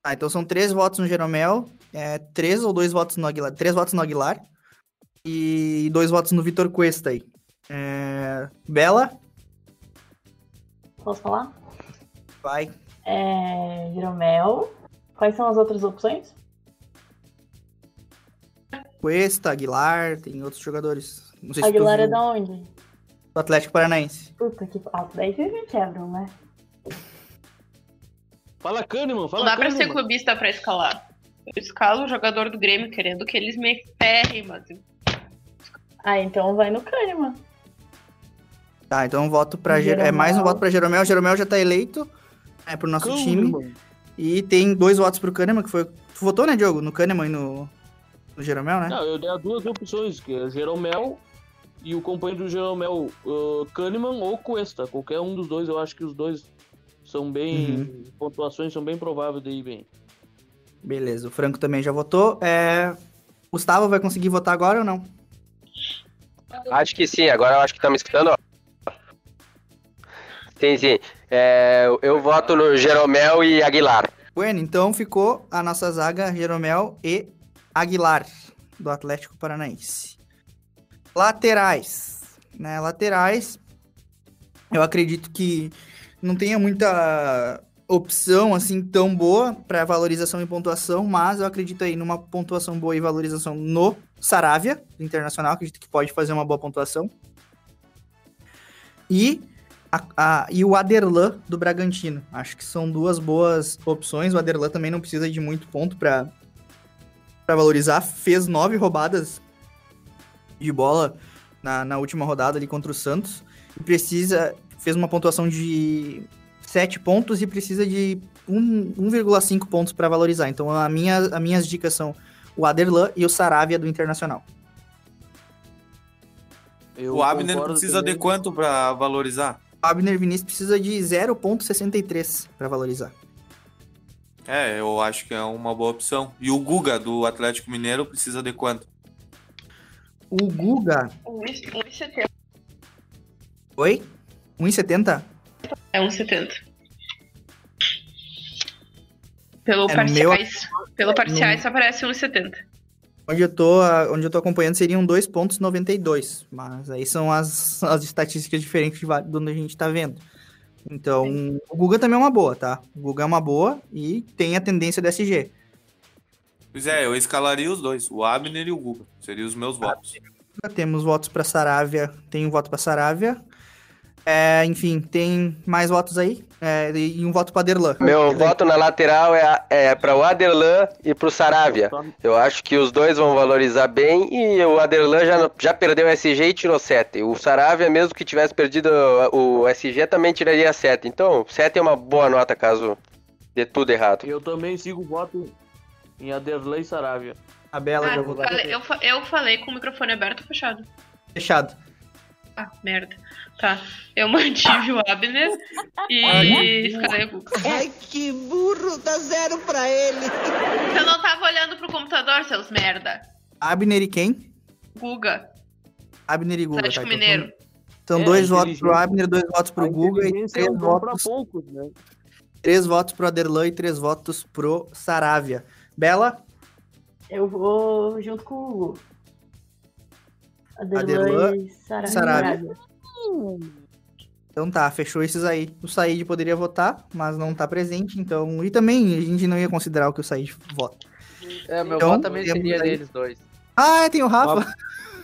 Ah, então são três votos no Jeromel, é, três ou dois votos no Aguilar. Três votos no Aguilar e dois votos no Vitor Cuesta aí. É, Bela, Posso falar? vai. É, Jeromel. Quais são as outras opções? Cuesta, Aguilar, tem outros jogadores. Não sei se Aguilar é viu, da onde? do Atlético Paranaense. Puta que. Ah, daí vocês me quebram, né? Fala Kahneman, fala Não dá pra Kahneman. ser clubista pra escalar. Eu escalo o jogador do Grêmio querendo que eles me ferrem, mas. Ah, então vai no Kahneman. Tá, então um voto pra é mais um voto pra Jeromel. O Jeromel já tá eleito é, pro nosso time. Kahneman. E tem dois votos pro Kahneman, que foi. Tu votou, né, Diogo? No Kahneman e no, no Jeromel, né? Não, eu dei as duas opções, que é Jeromel e o companheiro do Jeromel, uh, Kahneman ou Cuesta. Qualquer um dos dois, eu acho que os dois são bem. Uhum. pontuações são bem prováveis de ir bem. Beleza, o Franco também já votou. É... Gustavo vai conseguir votar agora ou não? Acho que sim, agora eu acho que tá me escutando, ó. Sim, sim. É, eu voto no Jeromel e Aguilar. Bueno, então ficou a nossa zaga Jeromel e Aguilar, do Atlético Paranaense. Laterais. Né? Laterais, eu acredito que não tenha muita opção assim tão boa para valorização e pontuação, mas eu acredito aí numa pontuação boa e valorização no Saravia, Internacional, acredito que pode fazer uma boa pontuação. E, a, a- e o Aderlan do Bragantino. Acho que são duas boas opções. O Aderlan também não precisa de muito ponto para valorizar. Fez nove roubadas de bola na, na última rodada ali contra o Santos. E precisa. Fez uma pontuação de 7 pontos e precisa de um- 1,5 pontos para valorizar. Então, a minha, as minhas dicas são o Aderlan e o Saravia do Internacional. Eu o Abner precisa também. de quanto pra valorizar? O Abner Vinícius precisa de 0,63 para valorizar. É, eu acho que é uma boa opção. E o Guga, do Atlético Mineiro, precisa de quanto? O Guga. 1,70. Oi? 1,70? É 1,70. Pelo É, no meu- parciais. Pelo parciais aparece 1,70. Onde eu tô, onde eu tô acompanhando seriam 2,92. Mas aí são as, as estatísticas diferentes de onde a gente tá vendo. Então, o Guga também é uma boa, tá? O Guga é uma boa e tem a tendência do SG. Pois é, eu escalaria os dois, o Abner e o Guga. Seriam os meus votos. Já temos votos para Saravia. Tem um voto para Saravia. É, enfim, tem mais votos aí? É, e um voto pra Derlan. Meu voto na lateral é, é para o Aderlan e pro Saravia. Eu acho que os dois vão valorizar bem e o Aderlan já, já perdeu o SG e tirou 7. O Saravia, mesmo que tivesse perdido o, o SG, também tiraria 7. Então, 7 é uma boa nota caso dê tudo errado. Eu também sigo o voto em Aderlan e Saravia. A Bela Ah, já falei- eu, fa- eu falei com o microfone aberto ou fechado? Fechado. Ah, merda. Tá. Eu mantive o Abner e escalei o Guga. Ai, que burro, dá zero pra ele. Você não tava olhando pro computador, seus merda. Abner e quem? Guga, Abner e Guga. Atlético tá? Então Mineiro. São É, dois votos pro Abner, dois votos pro A Guga e é três um dom pra votos, poucos, né? três votos pro Aderlan e três votos pro Saravia. Bela? Eu vou junto com o Hugo. Aderlan Aderlan e Sara- Saravia. Saravia. Então tá, fechou esses aí. O Said poderia votar, mas não tá presente, então. E também a gente não ia considerar o que o Said vota. É, meu Então, voto também seria aí- neles dois. Ah, é, tem o Rafa.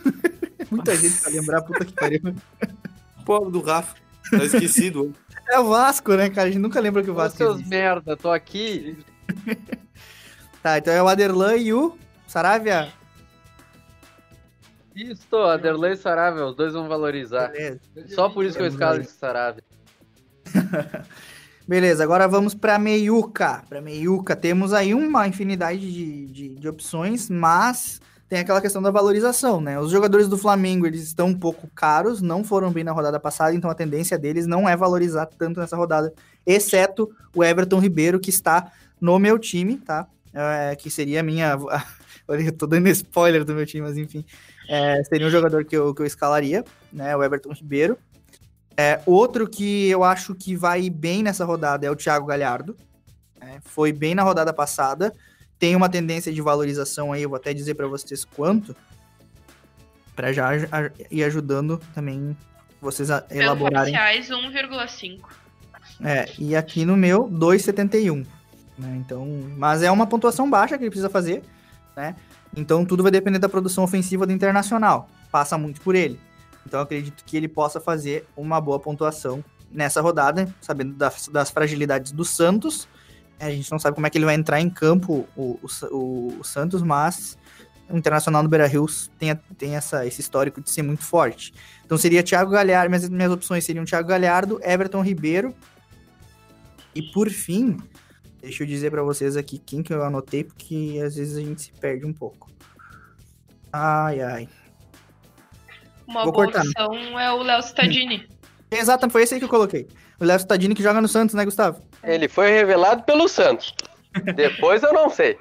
Muita gente pra lembrar, puta que pariu. Pobre do Rafa. Tá esquecido. É o Vasco, né, cara? A gente nunca lembra que o Ô, Vasco seus existe. merda, tô aqui. Tá, então é o Aderlan e o Saravia. Isso, Aderlan e Saravia, os dois vão valorizar. Beleza. Só por isso que eu escalo esse Saravia. Beleza, agora vamos pra meiuca. Pra meiuca temos aí uma infinidade de, de, de opções, mas tem aquela questão da valorização, né? Os jogadores do Flamengo, eles estão um pouco caros, não foram bem na rodada passada, então a tendência deles não é valorizar tanto nessa rodada, exceto o Everton Ribeiro, que está no meu time, tá? É, que seria a minha... Olha, eu tô dando spoiler do meu time, mas enfim. É, seria um jogador que eu, que eu escalaria, né? O Everton Ribeiro. É, outro que eu acho que vai bem nessa rodada é o Thiago Galhardo. né? Foi bem na rodada passada. Tem uma tendência de valorização aí, eu vou até dizer para vocês quanto. Para já ir ajudando também vocês a elaborarem. oficiais, 1,5. É, e aqui no meu, 2,71. Né? Então, mas é uma pontuação baixa que ele precisa fazer, né? Então tudo vai depender da produção ofensiva do Internacional. Passa muito por ele. Então acredito que ele possa fazer uma boa pontuação nessa rodada, sabendo das, das fragilidades do Santos. A gente não sabe como é que ele vai entrar em campo, o, o, o- Santos, mas o Internacional no Beira-Rio tem, a- tem essa, esse histórico de ser muito forte. Então seria Thiago Galhardo, minhas, minhas opções seriam Thiago Galhardo, Everton Ribeiro, e por fim, deixa eu dizer pra vocês aqui quem que eu anotei, porque às vezes a gente se perde um pouco. Ai, ai. Uma Vou boa cortar, opção é o Léo Cittadini. Exato, foi esse aí que eu coloquei. O Léo Stadini que joga no Santos, né, Gustavo? Ele foi revelado pelo Santos. Depois eu não sei.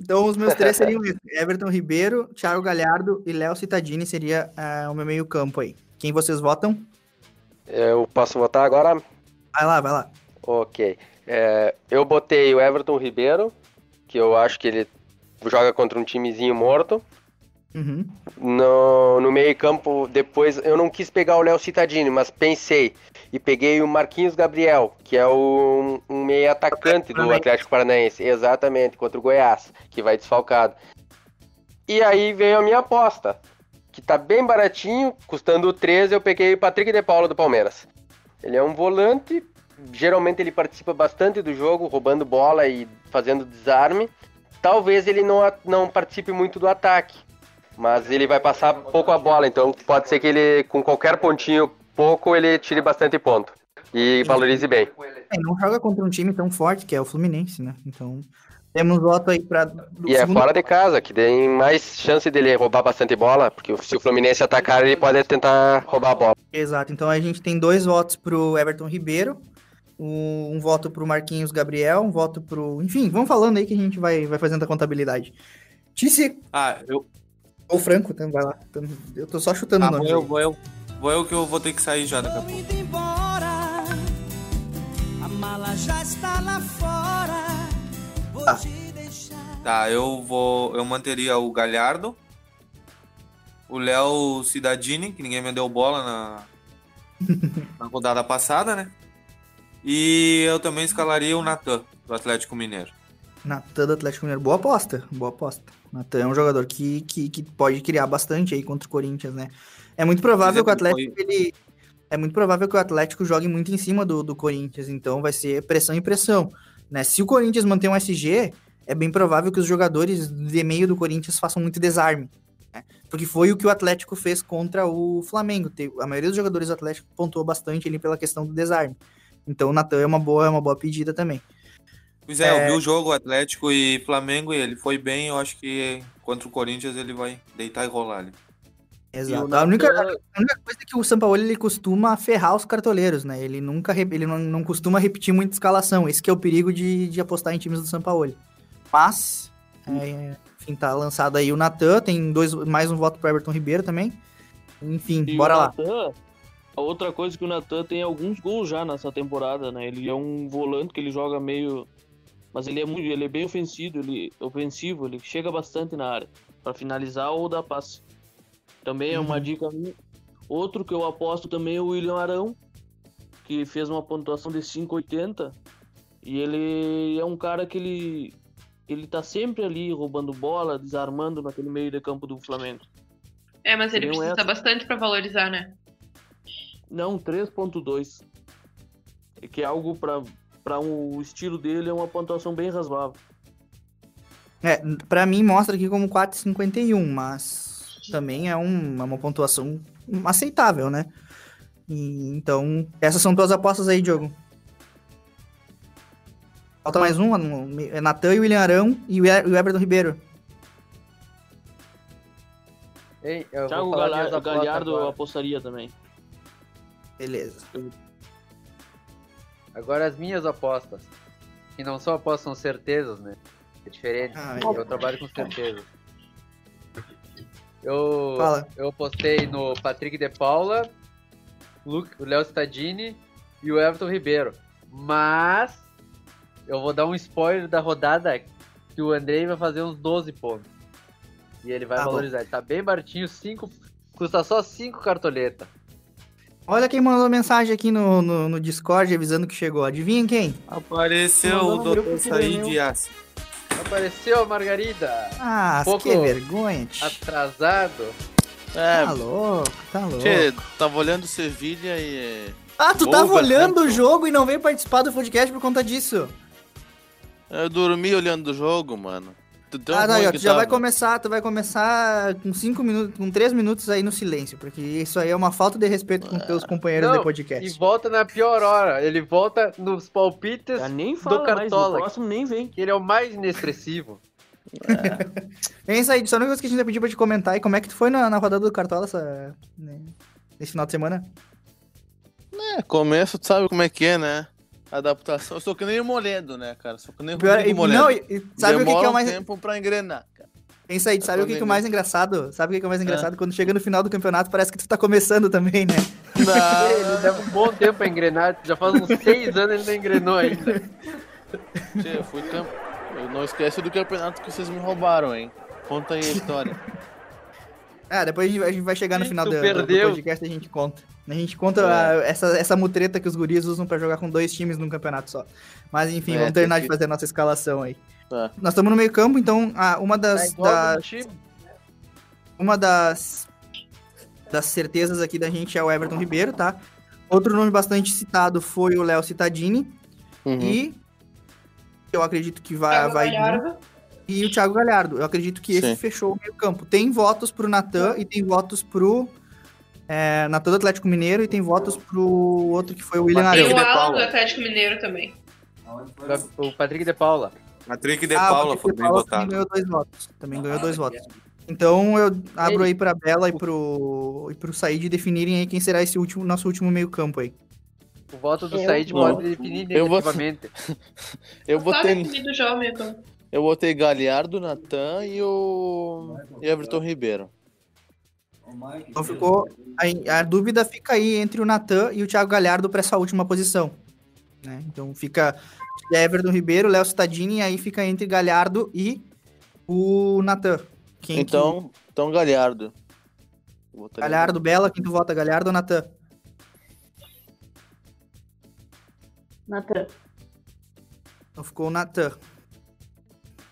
Então os meus três seriam. Everton Ribeiro, Thiago Galhardo e Léo Cittadini seria ah, o meu meio campo aí. Quem vocês votam? Eu posso votar agora? Vai lá, vai lá. Ok. É, eu botei o Everton Ribeiro, que eu acho que ele joga contra um timezinho morto. Uhum. No, no meio campo, depois, eu não quis pegar o Léo Cittadini, mas pensei. E peguei o Marquinhos Gabriel, que é o, um meio atacante do Atlético Paranaense. Exatamente, contra o Goiás, que vai desfalcado. E aí veio a minha aposta, que tá bem baratinho, custando 13, eu peguei o Patrick de Paula do Palmeiras. Ele é um volante, geralmente ele participa bastante do jogo, roubando bola e fazendo desarme. Talvez ele não, não participe muito do ataque, mas ele vai passar pouco a bola, então pode ser que ele, com qualquer pontinho pouco, ele tire bastante ponto e valorize bem. É, não joga contra um time tão forte que é o Fluminense, né? Então temos voto aí do E é fora de casa, que tem mais chance dele roubar bastante bola, porque se o Fluminense atacar, ele pode tentar roubar a bola. Exato, então a gente tem dois votos pro Everton Ribeiro, um, um voto pro Marquinhos Gabriel, um voto pro. Enfim, vamos falando aí que a gente vai, vai fazendo a contabilidade. Tice. Ah, eu. Ou Franco, então vai lá. Então, Eu tô só chutando Ah, o vou nome. eu, vou eu. Vou eu que eu vou ter que sair já daqui a pouco. embora. A mala já está lá fora. Vou Tá. te deixar. Tá, eu vou. Eu manteria o Galhardo. O Léo Cidadini, que ninguém me deu bola na, na rodada passada, né? E eu também escalaria o Natan, do Atlético Mineiro. Natan do Atlético Mineiro. Boa aposta, boa aposta. Natan é um jogador que, que, que pode criar bastante aí contra o Corinthians, né? É muito provável que o exemplo, Atlético ele, é muito provável que o Atlético jogue muito em cima do, do Corinthians, então vai ser pressão e pressão. Né? Se o Corinthians manter um SG, é bem provável que os jogadores de meio do Corinthians façam muito desarme. Né? Porque foi o que o Atlético fez contra o Flamengo. A maioria dos jogadores do Atlético pontuou bastante ali pela questão do desarme. Então o Natan é uma boa, é uma boa pedida também. Pois é, é, eu vi o jogo Atlético e Flamengo e ele foi bem, eu acho que contra o Corinthians ele vai deitar e rolar ali. Exato. A única, a única coisa é que o Sampaoli ele costuma ferrar os cartoleiros, né? Ele nunca ele não, não costuma repetir muita escalação. Esse que é o perigo de, de apostar em times do Sampaoli. Mas, é, enfim, tá lançado aí o Natan, tem dois, mais um voto pro Everton Ribeiro também. Enfim, e bora lá. Nathan, a outra coisa é que o Natan tem alguns gols já nessa temporada, né? Ele é um volante que ele joga meio. Mas ele é muito, ele é bem ofensivo, ele ofensivo, ele chega bastante na área para finalizar ou dar passe. Também é uma Uhum. dica minha. Outro que eu aposto também é o William Arão, que fez uma pontuação de 5,80. E ele é um cara que ele, ele tá sempre ali roubando bola, desarmando naquele meio de campo do Flamengo. É, mas ele Não é- precisa bastante pra valorizar, né? Não, 3.2. É Que é algo para para um, o estilo dele é uma pontuação bem razoável. É, pra mim mostra aqui como 4,51, mas também é um- é uma pontuação aceitável, né? E, então, essas são tuas apostas aí, Diogo. Falta mais um, é Natan e o William Arão e o o Everton Ribeiro. Ei, eu Thiago Galhardo eu agora. apostaria também. Beleza. Agora as minhas apostas. Que não são apostas, são certezas, né? É diferente. Ah, eu trabalho com certezas. Eu, Fala. eu apostei no Patrick de Paula, Luke- o Léo Stadini e o Everton Ribeiro. Mas eu vou dar um spoiler da rodada que o Andrei vai fazer uns 12 pontos. E ele vai Tá bom. valorizar. Ele tá bem baratinho, cinco, custa só 5 cartoletas. Olha quem mandou mensagem aqui no, no, no Discord avisando que chegou. Adivinha quem? Apareceu o Dr. Said. Yassi. Apareceu a Margarida. Ah, Um que vergonha. Atrasado. É, Tá louco, tá louco. Tchê, tava olhando Sevilha e. Ah, tu tava olhando o jogo e não veio participar do podcast por conta disso. Eu dormi olhando o jogo, mano. Ah, não, tu já vai tava. começar, tu vai começar com cinco minutos, com três minutos aí no silêncio, porque isso aí é uma falta de respeito com teus companheiros Não, de podcast. E volta na pior hora. Ele volta nos palpites Já nem fala do mais, Cartola. no próximo nem vem. Que ele é o mais inexpressivo. É isso aí, só única coisa que a gente vai pedir pra te comentar e como é que tu foi na, na rodada do Cartola essa, né, esse final de semana? É, começo, tu sabe como é que é, né? Adaptação. Eu sou que nem o Moledo, né, cara? Sou que nem o Pior- e- Moledo. não, e- e sabe o que que é Demora o mais- tempo pra engrenar, cara. Pensa aí, sabe o que, que é o mais engraçado? Sabe o que é o mais É. engraçado? Quando chega no final do campeonato, parece que tu tá começando também, né? Ele leva um bom tempo pra engrenar. Já faz uns seis anos ele não engrenou ainda. Tchê, eu fui camp... Eu não esquece do campeonato que vocês me roubaram, hein? Conta aí a história. Ah, depois a gente, vai- chegar no final do, do perdeu. podcast e a gente conta. A gente conta É. a- essa, essa mutreta que os guris usam pra jogar com dois times num campeonato só. Mas enfim, É, vamos terminar tem de que- fazer a nossa escalação aí. Tá. Nós estamos no meio campo, então ah, uma das, igual das- uma das das certezas aqui da gente é o Everton Ribeiro, tá? Outro nome bastante citado foi o Léo Cittadini Uhum. e eu acredito que vai, Thiago vai. Galhardo. E o Thiago Galhardo. Eu acredito que esse Sim. fechou o meio campo. Tem votos pro Natan e tem votos pro é, Natan do Atlético Mineiro e tem votos pro outro que foi o William Tem Arão. o de Alan Paula. do Atlético Mineiro também. O Patrick de Paula. Patrick de Ah, Paula Patrick foi de bem Paula também votado. ganhou dois votos. Também ganhou dois votos. Então eu abro aí pra Bela e pro, e pro Said definirem aí quem será esse último, nosso último meio campo aí. O voto do Eu- Said Não. pode definir Eu vou- negativamente. Eu campo. eu botei Galhardo, Natan e o e Everton Ribeiro. Então ficou. A, a dúvida fica aí entre o Natan e o Thiago Galhardo pra essa última posição. né? Então fica Everton Ribeiro, Léo Cittadini, e aí fica entre Galhardo e o Natan. Quem que- Então, então Galhardo. Galhardo, Bela, quem tu vota? Galhardo ou Natan? Natan. Então ficou o Natan.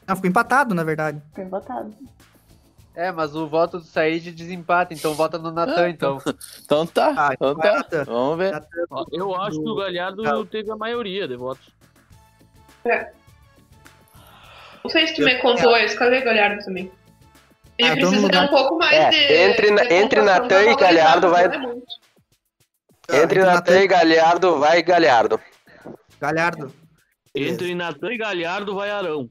Não, ficou empatado, na verdade. Foi votado. É, mas o voto do Said desempata, então vota no Natan, Ah, então. Então tá, Ah, então tá. Natan. Vamos ver. Natan, Ó, Eu acho que o Galhardo Tá. teve a maioria de votos. Não sei se tu me contou, eu escalei Galhardo também. Ele Ah, então precisa ter dá. um pouco mais É, de. entre na- de entre Natan e Galhardo vai- é. Entre Natan- e Galhardo, vai Galhardo. Galhardo. Entre Natan e Galhardo vai Arão.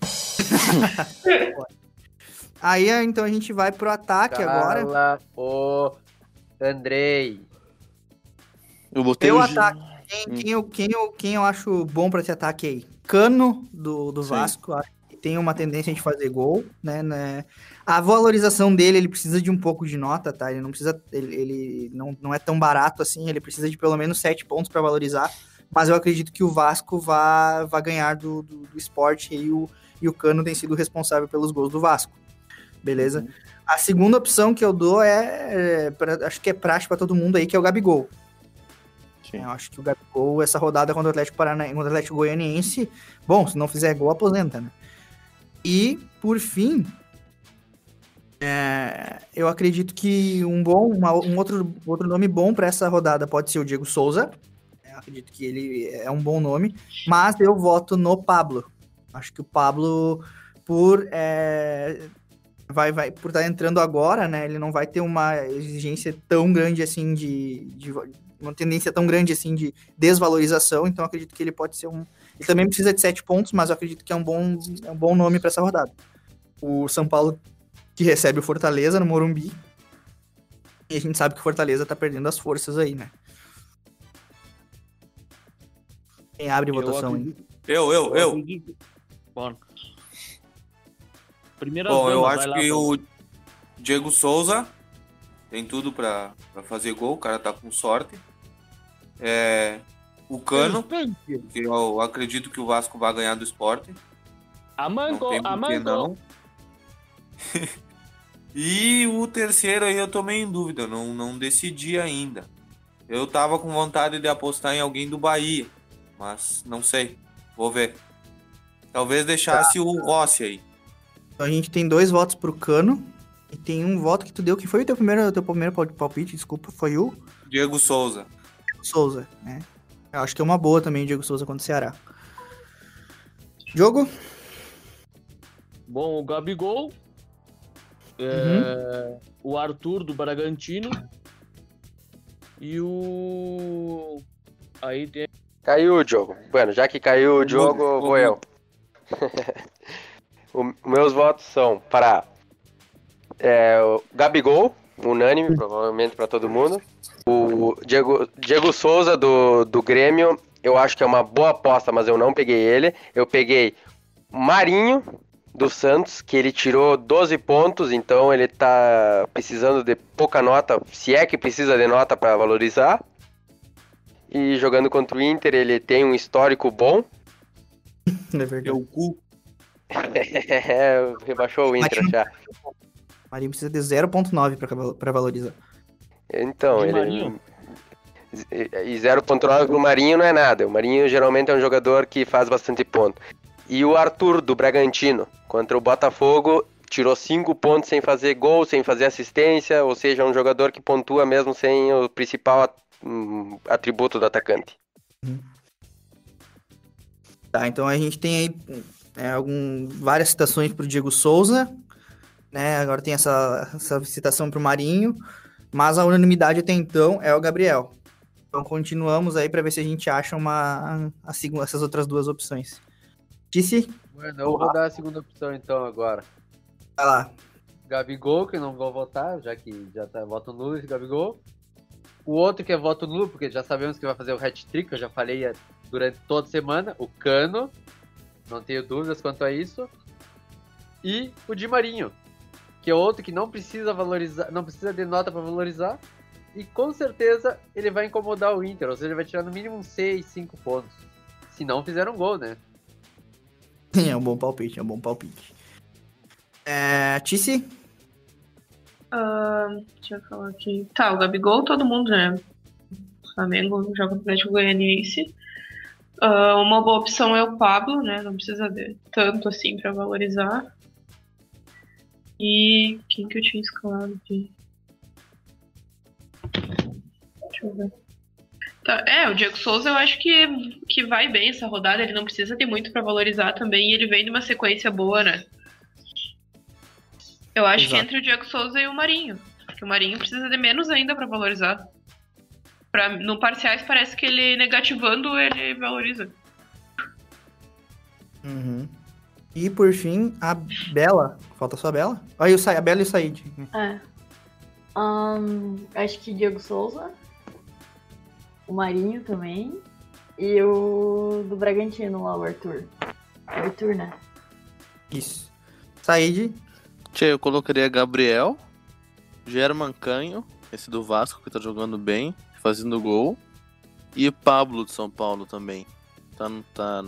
Aí, então, a gente vai pro ataque agora. Fala o Andrei. Eu botei Meu o ataque. Quem, quem, eu, quem, eu, quem eu acho bom pra esse ataque aí? Cano, do, do Sim. Vasco. Acho que tem uma tendência de fazer gol, né, né? A valorização dele, ele precisa de um pouco de nota, tá? Ele não precisa. Ele, ele não, não é tão barato assim, ele precisa de pelo menos sete pontos pra valorizar. Mas eu acredito que o Vasco vá, vá ganhar do, do, do esporte e o, e o Cano tem sido responsável pelos gols do Vasco. Beleza? A segunda opção que eu dou é, é pra- acho que é praxe pra todo mundo aí, que é o Gabigol. Sim. Eu acho que o Gabigol, essa rodada contra o Atlético Paranaense, contra o Atlético Goianiense, bom, se não fizer gol, aposenta, né? E, por fim, é, eu acredito que um bom, uma- um outro, outro nome bom para essa rodada pode ser o Diego Souza. Eu acredito que ele é um bom nome, mas eu voto no Pablo. Acho que o Pablo, por é, vai, vai por estar entrando agora, né? Ele não vai ter uma exigência tão grande assim de, de uma tendência tão grande assim de desvalorização. Então eu acredito que ele pode ser um. Ele também precisa de sete pontos, mas eu acredito que é um bom, é um bom nome para essa rodada. O São Paulo que recebe o Fortaleza no Morumbi. E a gente sabe que o Fortaleza tá perdendo as forças aí, né? Quem abre Eu votação aí? Eu, eu, eu. Bora. Primeira Bom, eu acho que o Diego Souza tem tudo pra, pra fazer gol, o cara tá com sorte. É, o Cano, que eu acredito que o Vasco vai ganhar do esporte. Não por que amanco. não. e o terceiro aí eu tô meio em dúvida, não, não decidi ainda. Eu tava com vontade de apostar em alguém do Bahia, mas não sei. Vou ver. Talvez deixasse o Rossi aí. Então a gente tem dois votos pro Cano. E tem um voto que tu deu. Que foi o teu primeiro, teu primeiro pal- palpite? Desculpa, foi o Diego Souza. Souza, né? Eu acho que é uma boa também o Diego Souza contra o Ceará. Jogo? Bom, o Gabigol. Uhum. é, O Arthur do Bragantino. E o. Aí tem. Caiu o jogo. Bueno, já que caiu o jogo, Vou- vou eu. O- meus votos são para é, o Gabigol, unânime, provavelmente para todo mundo. O Diego, Diego Souza do, do Grêmio, eu acho que é uma boa aposta, mas eu não peguei ele. Eu peguei Marinho do Santos, que ele tirou 12 pontos, então ele tá precisando de pouca nota, se é que precisa de nota para valorizar. E jogando contra o Inter, ele tem um histórico bom. É verdade. Meu cu. É, rebaixou o Inter já. Marinho precisa de 0.9 pra, val- pra valorizar. Então, ele. Marinho? E 0.9 pro Marinho não é nada. O Marinho geralmente é um jogador que faz bastante ponto. E o Arthur do Bragantino contra o Botafogo tirou 5 pontos sem fazer gol, sem fazer assistência, ou seja, é um jogador que pontua mesmo sem o principal hum, atributo do atacante. Tá, então a gente tem aí é, algum, várias citações pro Diego Souza, né? Agora tem essa, essa citação pro Marinho, mas a unanimidade até então é o Gabriel. Então continuamos aí pra ver se a gente acha uma a, segu- essas outras duas opções. Disse? Mano, eu vou dar a segunda opção então agora. Vai lá. Gabigol, que não vou votar, já que já tá voto nulo esse Gabigol. O outro que é voto nulo, porque já sabemos que vai fazer o hat-trick, eu já falei eh, durante toda a semana. O Cano, não tenho dúvidas quanto a isso. E o Di Marinho, que é outro que não precisa valorizar, não precisa de nota para valorizar. E com certeza ele vai incomodar o Inter, ou seja, ele vai tirar no mínimo uns 6, 5 pontos. Se não fizer um gol, né? É um bom palpite, é um bom palpite. É, Tice? Ah, deixa eu falar aqui. Tá, o Gabigol, todo mundo, né? Flamengo joga no Atlético Goianiense. Ah, uma boa opção é o Pablo, né? Não precisa de tanto assim pra valorizar. E quem que eu tinha escalado aqui? Deixa eu ver. Tá, é, o Diego Souza eu acho que, que vai bem essa rodada, ele não precisa ter muito pra valorizar também, e ele vem numa sequência boa, né? Eu acho que Exato. entre o Diego Souza e o Marinho. Porque o Marinho precisa de menos ainda pra valorizar. Pra, no parciais parece que ele negativando, ele valoriza. Uhum. E por fim, a Bela. Falta só a Bela? Aí o Sa- a Bela e o Said. É. Ahn, acho que Diego Souza. O Marinho também. E o do Bragantino lá, o Arthur. Arthur, né? Isso. Said. Tchê, eu colocaria Gabriel, German Canho, esse do Vasco que tá jogando bem, fazendo gol. E Pablo de São Paulo também. Tá, tá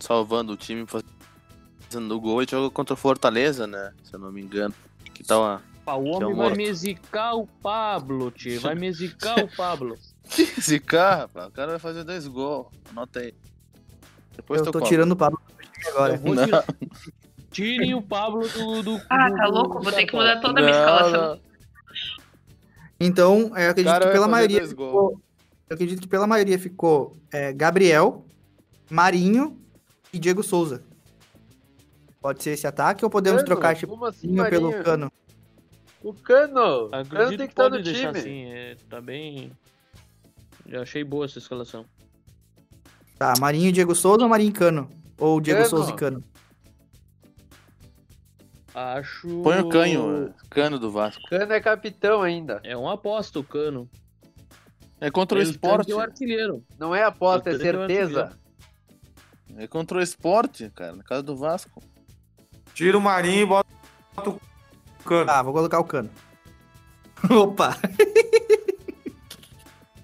salvando o time, fazendo gol e joga contra o Fortaleza, né? Se eu não me engano. Que tá uma. Pá, o que é homem um vai morto. mesicar o Pablo, tio. Vai mesicar o Pablo. Cara, rapaz, o cara vai fazer dois gols. Anota aí. Depois eu tô cobra. tirando o Pablo do time agora. Eu vou Não. tirar- Tirem o Pablo do. do Ah, do- tá louco? Vou ter que mudar toda a minha escalação. Então, eu acredito que pela maioria ficou. Eu acredito que pela maioria ficou é, Gabriel, Marinho e Diego Souza. Pode ser esse ataque ou podemos Cano? trocar tipo assim, Marinho pelo Marinho? Cano? O Cano! O Cano tem que estar pode no time. assim, é, tá bem. Já achei boa essa escalação. Tá, Marinho e Diego Souza ou Marinho e Cano? Ou Diego Cano. Souza e Cano? Acho. Põe o canho, cano do Vasco. Cano é capitão ainda. É um aposta o cano. É contra o Ele esporte. tem o artilheiro. Não é aposta, é certeza. É contra o esporte, cara, na casa do Vasco. Tira o Marinho e bota o Cano. Ah, vou colocar o Cano. Opa!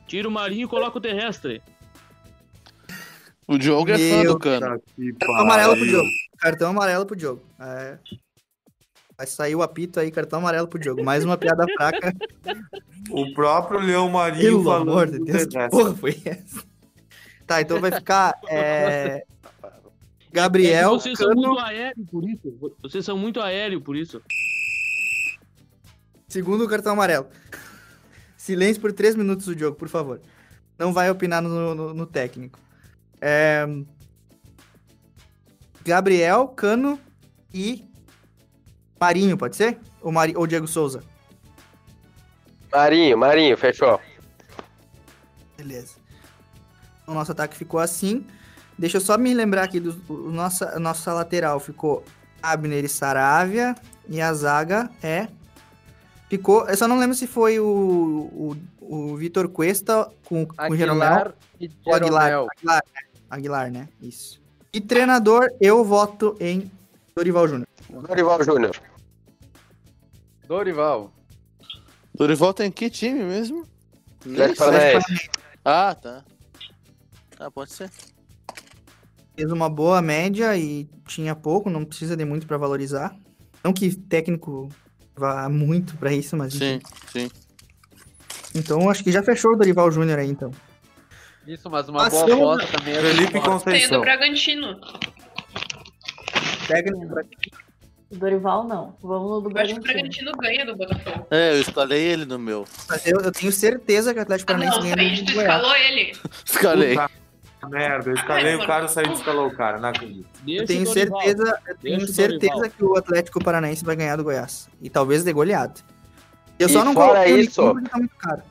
Tira o Marinho e coloca o terrestre. O Diogo é fã Meu do cano. Cartão amarelo pro Diogo. Cartão amarelo pro Diogo. É. Vai sair o apito aí, cartão amarelo pro Diogo. Mais uma piada fraca. O próprio Leão Marinho Pelo falando amor de Deus, que porra foi essa? Tá, então vai ficar é, Gabriel, É vocês são Cano, muito aéreo por isso. Vocês são muito aéreo por isso. segundo cartão amarelo. Silêncio por três minutos do jogo, por favor. Não vai opinar no, no- no técnico. É, Gabriel, Cano e Marinho, pode ser? Ou, Mari... ou Diego Souza? Marinho, Marinho, fechou. Beleza. O nosso ataque ficou assim. Deixa eu só me lembrar aqui do o nossa, nossa lateral ficou Abner e Saravia. E a zaga é. Ficou. Eu só não lembro se foi o, o, o Vitor Cuesta com, com o Jeromel. Aguilar e ou Aguilar. Jeromel. Aguilar, né? Aguilar, né? Isso. E treinador, eu voto em Dorival Júnior. Dorival Júnior. Dorival. Dorival tem que time mesmo? Atlético Paranaense. Ah, tá. Ah, pode ser. Fez uma boa média e tinha pouco, não precisa de muito pra valorizar. Não que técnico vá muito pra isso, mas Sim, sim. Então acho que já fechou o Dorival Júnior aí, então. Isso, mas uma Passou, boa aposta também. Felipe Dorival. Tem o do Bragantino. Técnico O Dorival não. Vamos no do Eu acho que o Bragantino. Ganha do Botafogo. É, eu escalei ele no meu. Mas eu, eu tenho certeza que o Atlético Ah, não, Paranaense ganha Said, do tu Goiás. escalou ele. Escalei. Puta merda, eu escalei o cara, saí e escalou o cara, não acredito. Eu tenho certeza, eu tenho certeza que o Atlético Paranaense vai ganhar do Goiás. E talvez de goleada. Eu só E não fora o isso- tá muito caro.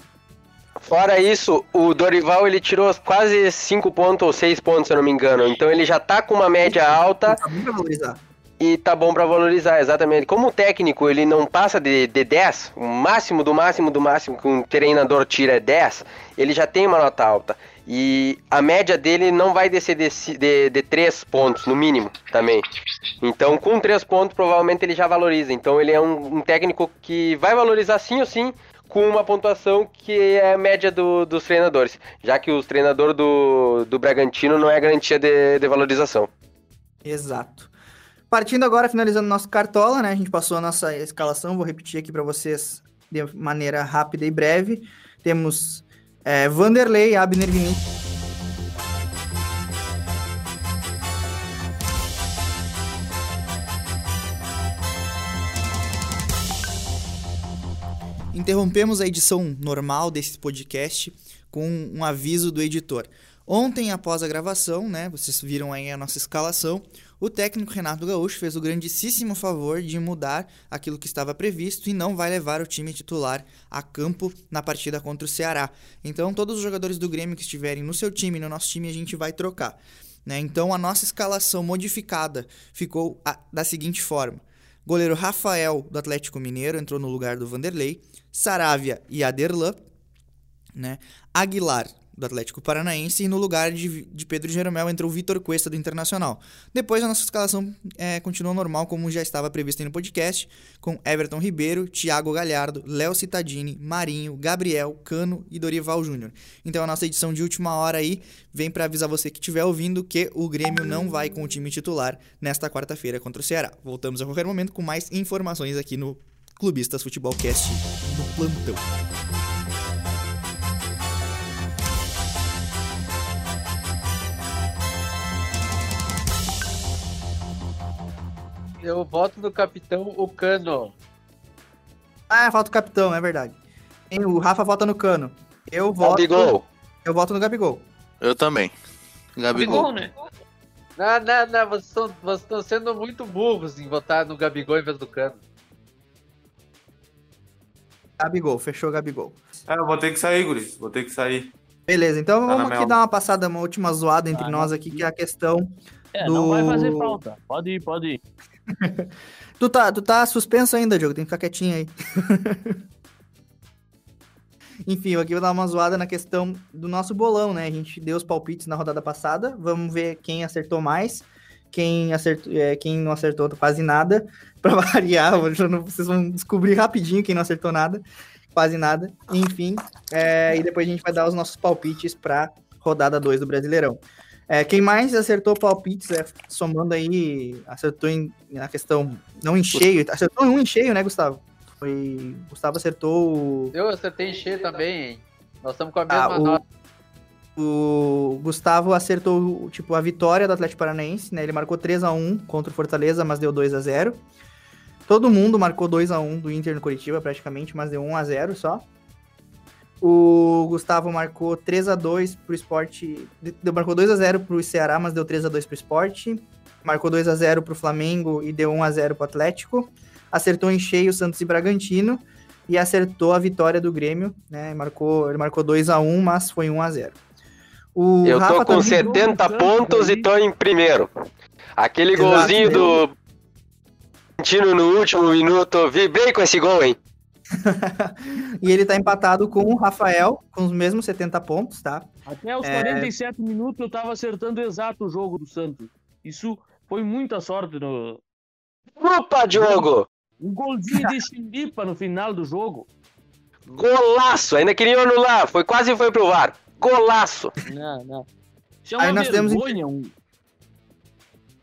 Fora isso, o Dorival ele tirou quase 5 pontos ou 6 pontos, se eu não me engano. Então ele já tá com uma média alta Tá pra valorizar. E tá bom pra valorizar, exatamente. Como o técnico ele não passa de, de 10, o máximo do máximo do máximo que um treinador tira é 10, ele já tem uma nota alta. E a média dele não vai descer de, de, de 3 pontos, no mínimo, também. Então, com 3 pontos, provavelmente ele já valoriza. Então, ele é um, um técnico que vai valorizar sim ou sim, com uma pontuação que é a média do- dos treinadores. Já que os treinadores do, do Bragantino não é garantia de, de valorização. Exato. Partindo agora, finalizando nosso cartola, né? A gente passou a nossa escalação, vou repetir aqui para vocês de maneira rápida e breve. Temos é, Vanderlei, Abner Vinícius. interrompemos a edição normal desse podcast com um aviso do editor. Ontem, após a gravação, né, vocês viram aí a nossa escalação, o técnico Renato Gaúcho fez o grandíssimo favor de mudar aquilo que estava previsto e não vai levar o time titular a campo na partida contra o Ceará. Então, todos os jogadores do Grêmio que estiverem no seu time no nosso time, a gente vai trocar. Né? Então, a nossa escalação modificada ficou a, da seguinte forma. Goleiro Rafael, do Atlético Mineiro, entrou no lugar do Vanderlei. Saravia e Aderlan. Né? Aguilar, do Atlético Paranaense, e no lugar de, de Pedro Jeromel entrou o Vitor Cuesta, do Internacional. Depois a nossa escalação é, continuou normal, como já estava previsto no podcast, com Everton Ribeiro, Thiago Galhardo, Léo Cittadini, Marinho, Gabriel, Cano e Dorival Júnior. Então a nossa edição de última hora aí vem para avisar você que estiver ouvindo que o Grêmio não vai com o time titular nesta quarta-feira contra o Ceará. Voltamos a qualquer momento com mais informações aqui no Clubistas Futebol Cast do Plantão. Eu voto no capitão o Cano. Ah, falta o capitão, é verdade. O Rafa vota no Cano. Eu voto. Gabigol. Eu voto no Gabigol. Eu também. Gabigol. né? Não, não, não, vocês estão, vocês estão sendo muito burros em votar no Gabigol em vez do Cano. Gabigol, fechou Gabigol. É, eu vou ter que sair, Guris. Vou ter que sair. Beleza, então Tá vamos aqui dar uma passada, uma última zoada entre Ah, nós aqui, que é a questão É, do... não vai fazer falta. Pode ir, pode ir. Tu tá, tu tá suspenso ainda, Diogo, tem que ficar quietinho aí. Enfim, eu aqui vou dar uma zoada na questão do nosso bolão, né? A gente deu os palpites na rodada passada, vamos ver quem acertou mais, quem, acertou, é, quem não acertou quase nada, pra variar, vocês vão descobrir rapidinho quem não acertou nada, quase nada, enfim, é, e depois a gente vai dar os nossos palpites pra rodada 2 do Brasileirão. É, quem mais acertou palpites, é, somando aí, acertou em, na questão, não em cheio, acertou em um em cheio, né, Gustavo? Foi, Gustavo acertou o... Eu acertei em cheio também, hein? Nós estamos com a mesma Ah, o- nota. O Gustavo acertou, tipo, a vitória do Atlético Paranaense, né? Ele marcou 3 a 1 contra o Fortaleza, mas deu 2 a 0 Todo mundo marcou 2 a 1 do Inter no Curitiba, praticamente, mas deu 1 a 0 só. O Gustavo marcou 3 a 2 pro esporte. Deu, marcou 2 a 0 pro Ceará, mas deu 3 a 2 pro esporte. Marcou 2 a 0 pro Flamengo e deu 1 a 0 pro Atlético. Acertou em cheio Santos e Bragantino. E acertou a vitória do Grêmio, né? Marcou, ele marcou 2 a 1 mas foi 1 a 0 o Eu tô Rafa com também- 70 pontos e tô em primeiro. Aquele Exato, golzinho né? do Argentino no último minuto, vibrei com esse gol, hein? E ele tá empatado com o Rafael, com os mesmos 70 pontos, tá? Até os É. 47 minutos eu tava acertando exato o jogo do Santos. Isso foi muita sorte no. Opa, Diogo! Um golzinho de chilipa no final do jogo. Golaço! Ainda queriam anular, foi quase foi pro VAR. Golaço! Não, não. Isso é uma Aí nós temos- um-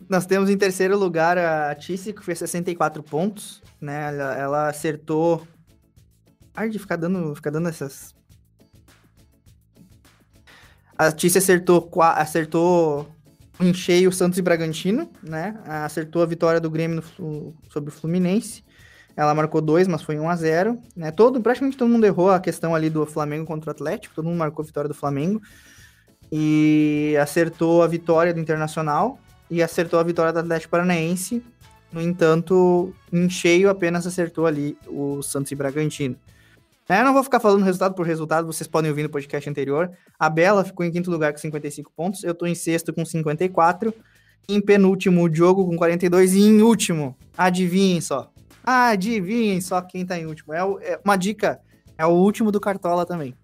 Nós temos em terceiro lugar a Tice, que fez 64 pontos, né? Ela, ela acertou. Ai, de ficar dando, ficar dando essas. A Tice acertou, acertou em cheio o Santos e Bragantino, né? Acertou a vitória do Grêmio no sobre o Fluminense. Ela marcou dois, mas foi 1 a 0 né? Todo, praticamente todo mundo errou a questão ali do Flamengo contra o Atlético, todo mundo marcou a vitória do Flamengo. E acertou a vitória do Internacional e acertou a vitória do Atlético Paranaense. No entanto, em cheio apenas acertou ali o Santos e Bragantino. É, eu não vou ficar falando resultado por resultado, vocês podem ouvir no podcast anterior. A Bela ficou em quinto lugar com 55 pontos, eu tô em sexto com 54. Em penúltimo, o Diogo com 42. E em último, adivinhem só. Adivinhem só quem tá em último. É, o- é uma dica, é o último do Cartola também.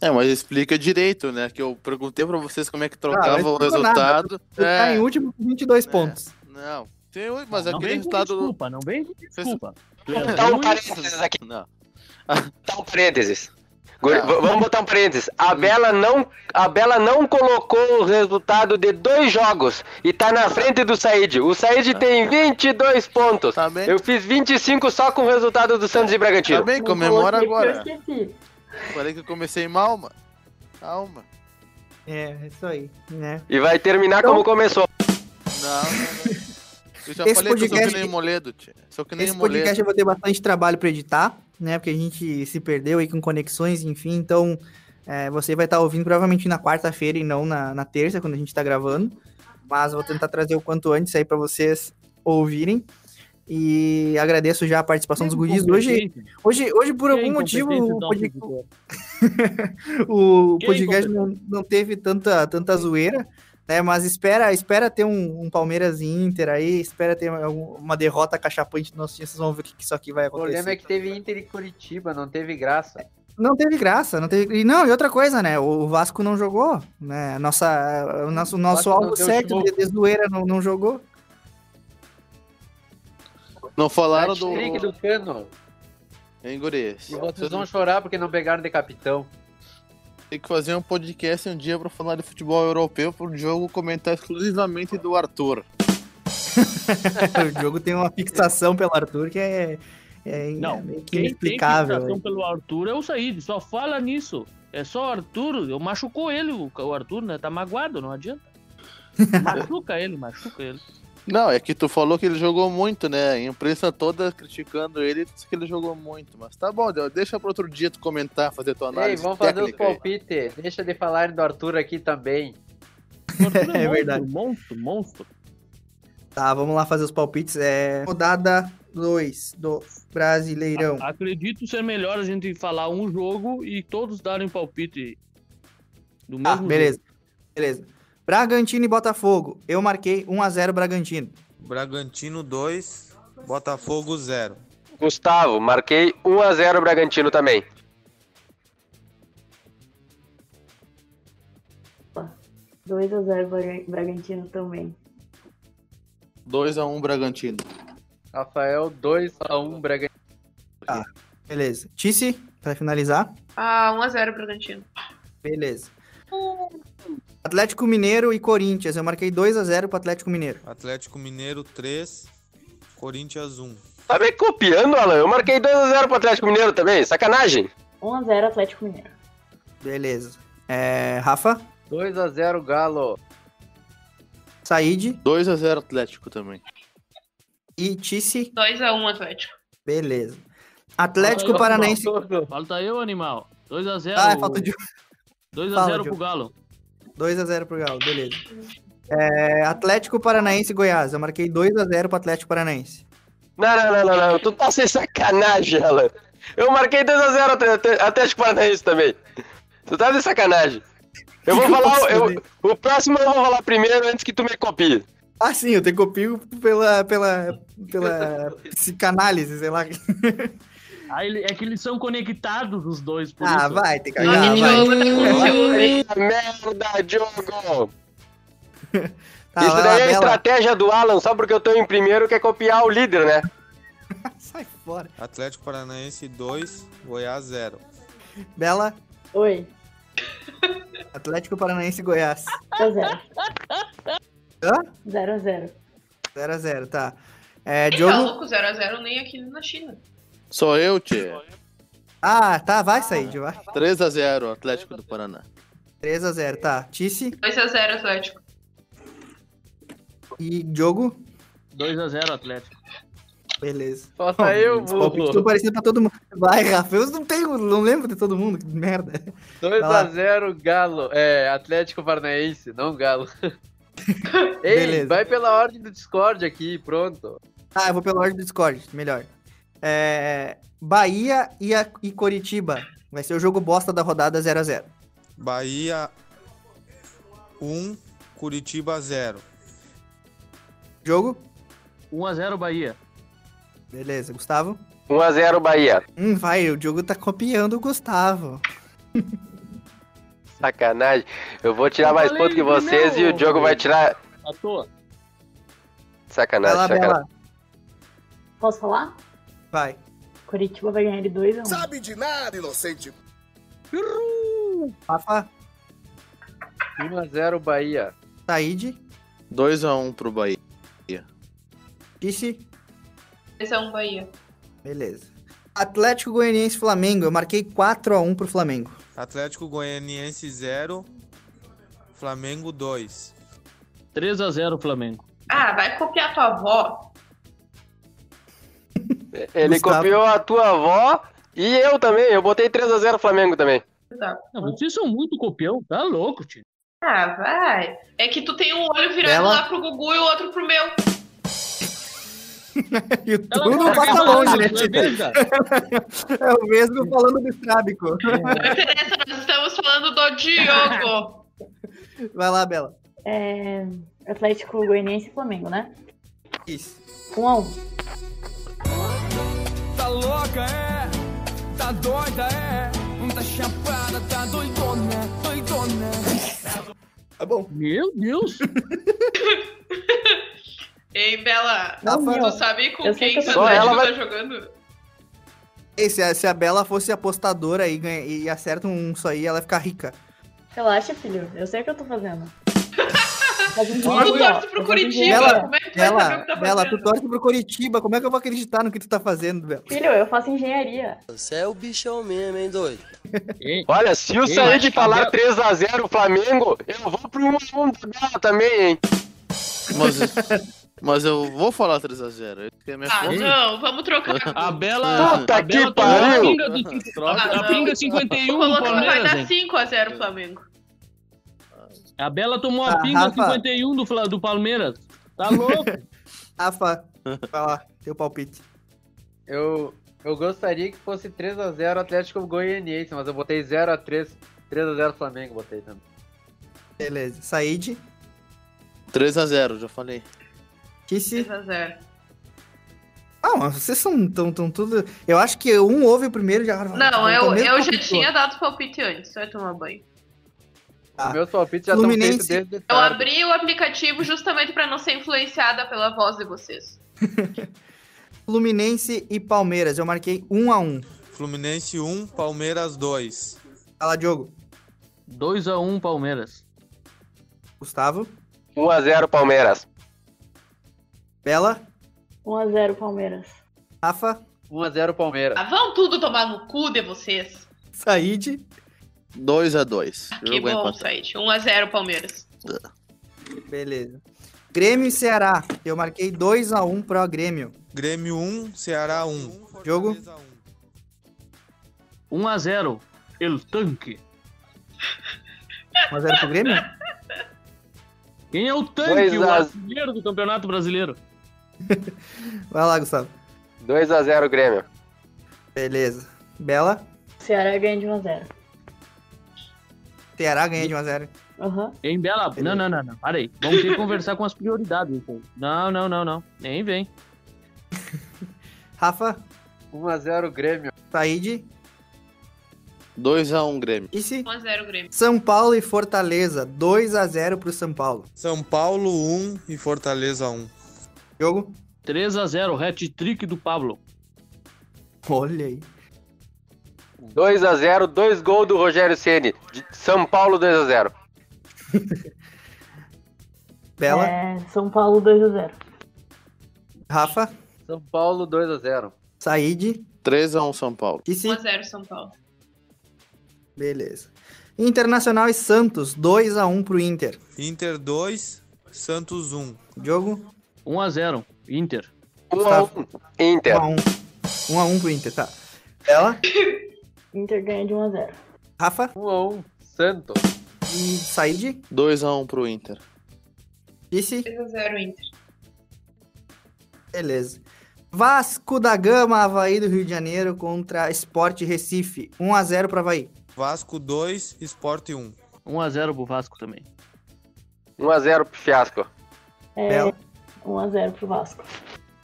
É, mas explica direito, né? Que eu perguntei pra vocês como é que Ah, trocava não o explicou nada. resultado. Tu é, tá em último com 22 pontos. Não, tem, mas Não aquele vem resultado. desculpa, não vem desculpa. Tu é Tá um ruim, parênteses aqui. Não. Tá um parênteses. Vamos botar um parênteses. A Bela, não, a Bela não colocou o resultado de dois jogos e tá na frente do Said. O Said tem 22 pontos. Tá bem. Eu fiz 25 só com o resultado do Santos e Bragantino. Tá bem, comemora agora. Eu esqueci. Falei que eu comecei mal, mano. Calma. É, é isso aí, né? E vai terminar Então- como começou. Não, não, não. Eu já Esse falei que eu sou podcast- que nem Moledo, tia. Sou que nem Esse Moledo. podcast eu vou ter bastante trabalho pra editar, né? Porque a gente se perdeu aí com conexões, enfim. Então, é, você vai estar ouvindo provavelmente na quarta-feira e não na, na terça, quando a gente está gravando. Mas vou tentar trazer o quanto antes aí para vocês ouvirem. E agradeço já a participação dos guris. Hoje, hoje, hoje, por algum motivo, o podcast, o podcast não, não teve tanta, tanta zoeira, né? Mas espera, espera ter um, um Palmeiras e Inter aí, espera ter algum- uma derrota cachapante do nosso time, vocês vão ver o que, que isso aqui vai O acontecer. problema é que teve Inter e Curitiba, não teve graça. Não teve graça, não teve. E não, e outra coisa, né? O Vasco não jogou, né? Nossa, o nosso, o nosso alvo certo show. de, de zoeira não, não jogou. Não falaram do. Do Cano. Hein, guris? E vocês vão chorar porque não pegaram de capitão. Tem que fazer um podcast um dia pra falar de futebol europeu pro jogo comentar exclusivamente do Arthur. o jogo tem uma fixação pelo Arthur que é, é Não, meio que quem tem inexplicável. fixação né? pelo Arthur é o Said, só fala nisso. É só o Arthur, eu machucou ele, o o Arthur, né? Tá magoado, não adianta. machuca ele, machuca ele. Não, é que tu falou que ele jogou muito, né? A imprensa toda criticando ele, disse que ele jogou muito. Mas tá bom, deixa pro outro dia tu comentar, fazer tua Ei, análise vamos fazer os palpites. Deixa de falar do Arthur aqui também. É verdade. Monstro, monstro. Tá, vamos lá fazer os palpites. É... Rodada 2 do Brasileirão. Acredito ser melhor a gente falar um jogo e todos darem palpite do Tá, mesmo beleza. jogo. Beleza. Bragantino e Botafogo. Eu marquei 1x0 Bragantino. Bragantino 2, Botafogo 0. Gustavo, marquei 1x0 Bragantino também. Opa, 2 a 0 Braga- Bragantino também. 2x1 Bragantino. Rafael 2x1 Bragantino. Tá, beleza. Tice, pra finalizar. Ah, 1x0 Bragantino. Beleza. Atlético Mineiro e Corinthians. Eu marquei 2x0 pro Atlético Mineiro. Atlético Mineiro 3, Corinthians 1. Tá me copiando, Alan? Eu marquei 2x0 pro Atlético Mineiro também, sacanagem. 1 a 0 Atlético Mineiro. Beleza. É, Rafa, 2x0 Galo. Said 2x0 Atlético também. e Tice. 2x1 Atlético. Beleza. Atlético Falta eu, Paranaense. Falta eu, animal. 2x0. Ah, falta de 2x0 Fala, pro Diogo. Galo. 2x0 pro Galo, beleza. É, Atlético Paranaense e Goiás. Eu marquei 2x0 pro Atlético Paranaense. Não, não, não, não, não. Tu tá sem sacanagem, Alan. Eu marquei 2x0 Até- Até- Atlético Paranaense também. Tu tá de sacanagem. Eu vou falar. eu- o próximo eu vou falar primeiro antes que tu me copie. Ah, sim, eu tenho copio pela, pela, pela psicanálise, sei lá. Ele- é que eles são conectados, os dois. Por Ah, isso. vai, tem que cagar, vai. Ah, merda, Diogo! Tá, Isso lá, daí é a Bela. estratégia do Alan, só porque eu tô em primeiro, quer copiar o líder, né? Sai fora. Atlético Paranaense 2, Goiás 0. Bela, Oi. Atlético Paranaense e Goiás. 0 a 0 Hã? 0 a 0 0x0, tá. É, Ei, tá Diogo. louco, 0x0 nem aqui na China. Sou eu, tio. Ah, tá, vai sair, vai. 3x0 Atlético do Paraná. 3x0, tá. Tice 2x0 Atlético. e Diogo. 2x0 Atlético. Beleza. Falta Bom, eu, burro. estão parecendo pra todo mundo. Vai, Rafa, eu não tenho, não lembro de todo mundo, que merda. Vai lá. 2x0 Galo. É, Atlético Paranaense, não Galo. Ei, Beleza. vai pela ordem do Discord aqui, pronto. Ah, eu vou pela ordem do Discord, melhor. É, Bahia e, a, e Coritiba. Vai ser o jogo bosta da rodada 0x0. Bahia 1, Curitiba 0. Jogo? 1x0 Bahia. Beleza, Gustavo? 1x0 Bahia. Hum, vai, o Diogo tá copiando o Gustavo. Sacanagem. Eu vou tirar Eu mais falei ponto que vocês e primeiro, o Diogo vai tirar. À toa. Sacanagem, lá, sacanagem. Bela. Posso falar? Vai. Curitiba vai ganhar de 2 a 1 Sabe de nada, inocente. Rafa, 1x0 Bahia. Said, 2x1 pro Bahia. Tice. 2x1 Bahia. Beleza. Atlético Goianiense Flamengo. Eu marquei 4x1 pro Flamengo. Atlético Goianiense 0, Flamengo 2. 3x0 Flamengo. Ah, vai copiar tua avó. Ele Gustavo. copiou a tua avó E eu também, eu botei 3x0 Flamengo também. Não, vocês são muito copião, tá louco, tio. Ah, vai. É que tu tem um olho virado Ela- lá pro Gugu e o outro pro meu. E o tudo não passa longe, né, Tita? É o mesmo falando do Strábico. Não interessa, nós estamos falando do Diogo. Vai lá, Bela. É, Atlético Goianiense e Flamengo, né? Isso. Um a um. Tá louca, é? Tá doida, é? Tá chapada, tá doidona, doidona. Tá bom. Meu Deus. Ei, Bela, Não, tu sabe com Eu quem que tô- Atlético ela vai- tá jogando? E se, a- se a Bela fosse apostadora e, ganha- e acerta um isso aí, ela ia ficar rica. Relaxa, filho. Eu sei o que eu tô fazendo. Tu torce pro Curitiba. Bela, como é que tu vai saber o Bela, que tá Bela, fazendo? tu torce pro Coritiba, como é que eu vou acreditar no que tu tá fazendo, Bela? Filho, eu faço engenharia. Você é o bichão mesmo, hein, doido? Ei, Olha, se o Ei, Said mas falar Abel- 3x0 Flamengo, eu vou pro 1x1 da Bela também, hein? Mas, mas eu vou falar 3x0. Esse que é a minha Ah, força. não, vamos trocar. A Bela. Puta a Bela que tomou a pariu. pinga, do, a, Ah, a pinga 51 do Falou que vai dar hein? 5x0 Flamengo. A Bela tomou a Ah, pinga Rafa. 51 do, do Palmeiras. Tá louco? Rafa, vai lá, teu palpite. Eu, eu gostaria que fosse 3x0 Atlético Goianiense, mas eu botei 0x3. 3x0 Flamengo, botei também. Beleza. Said, 3x0, já falei. Kissi. 3x0. Ah, mas vocês são tão, tão tudo. Eu acho que um ouve o primeiro já. Não, eu, eu já tinha dado palpite antes, vai tomar banho. Tá. Os meus palpites já estão feitos Fluminense. desde Eu abri o aplicativo justamente pra não ser influenciada pela voz de vocês. Fluminense e Palmeiras. Eu marquei um a um. Fluminense 1, Palmeiras 2. Fala, Diogo. 2x1 Palmeiras. Gustavo. 1x0 Palmeiras. Bela. 1x0 Palmeiras. Rafa. 1x0 Palmeiras. Ah, vão tudo tomar no cu de vocês. Said. 2x2. Que bom, Said. 1x0 Palmeiras. Beleza. Grêmio e Ceará. Eu marquei 2 a 1 pro Grêmio. Grêmio 1, Ceará 1. Jogo. 1x0. El Tanque. 1 a 0 pro Grêmio? Quem é o Tanque? O a- artilheiro do Campeonato Brasileiro. Vai lá, Gustavo. 2x0 Grêmio. Beleza. Bela. Ceará ganha de 1x0. Ceará ganha de 1 a 0 Aham. Em Bela. Não, não, não, não. Para aí. Vamos ter que conversar com as prioridades. pô. Não, não, não, não. Nem vem. Rafa. 1x0 Grêmio. Said. 2x1 Grêmio. E se 1x0 Grêmio. São Paulo e Fortaleza. 2 a 0 pro São Paulo. São Paulo 1 e Fortaleza 1. Jogo. 3x0. Hat-trick do Pablo. Olha aí. 2x0, dois gols do Rogério Ceni. De São Paulo 2x0. Bela. É, São Paulo 2x0. Rafa. São Paulo 2x0. Said. 3x1 São Paulo. E se 1x0 São Paulo. Beleza. Internacional e Santos. 2 a 1 pro Inter. Inter 2, Santos 1. Jogo. 1x0. Inter. 1x1 Inter. 1 a 1. 1 a 1 pro Inter, tá. Bela. Inter ganha de 1x0. Rafa. 1x1 Santos. E Said. 2x1 pro Inter. Disse. 3x0 Inter. Beleza. Vasco da Gama, Havaí do Rio de Janeiro contra Sport Recife. 1 a 0 pro Havaí. Vasco 2, Sport 1. 1x0 pro Vasco também. 1x0 pro Fiasco. É, Bela. 1x0 pro Vasco.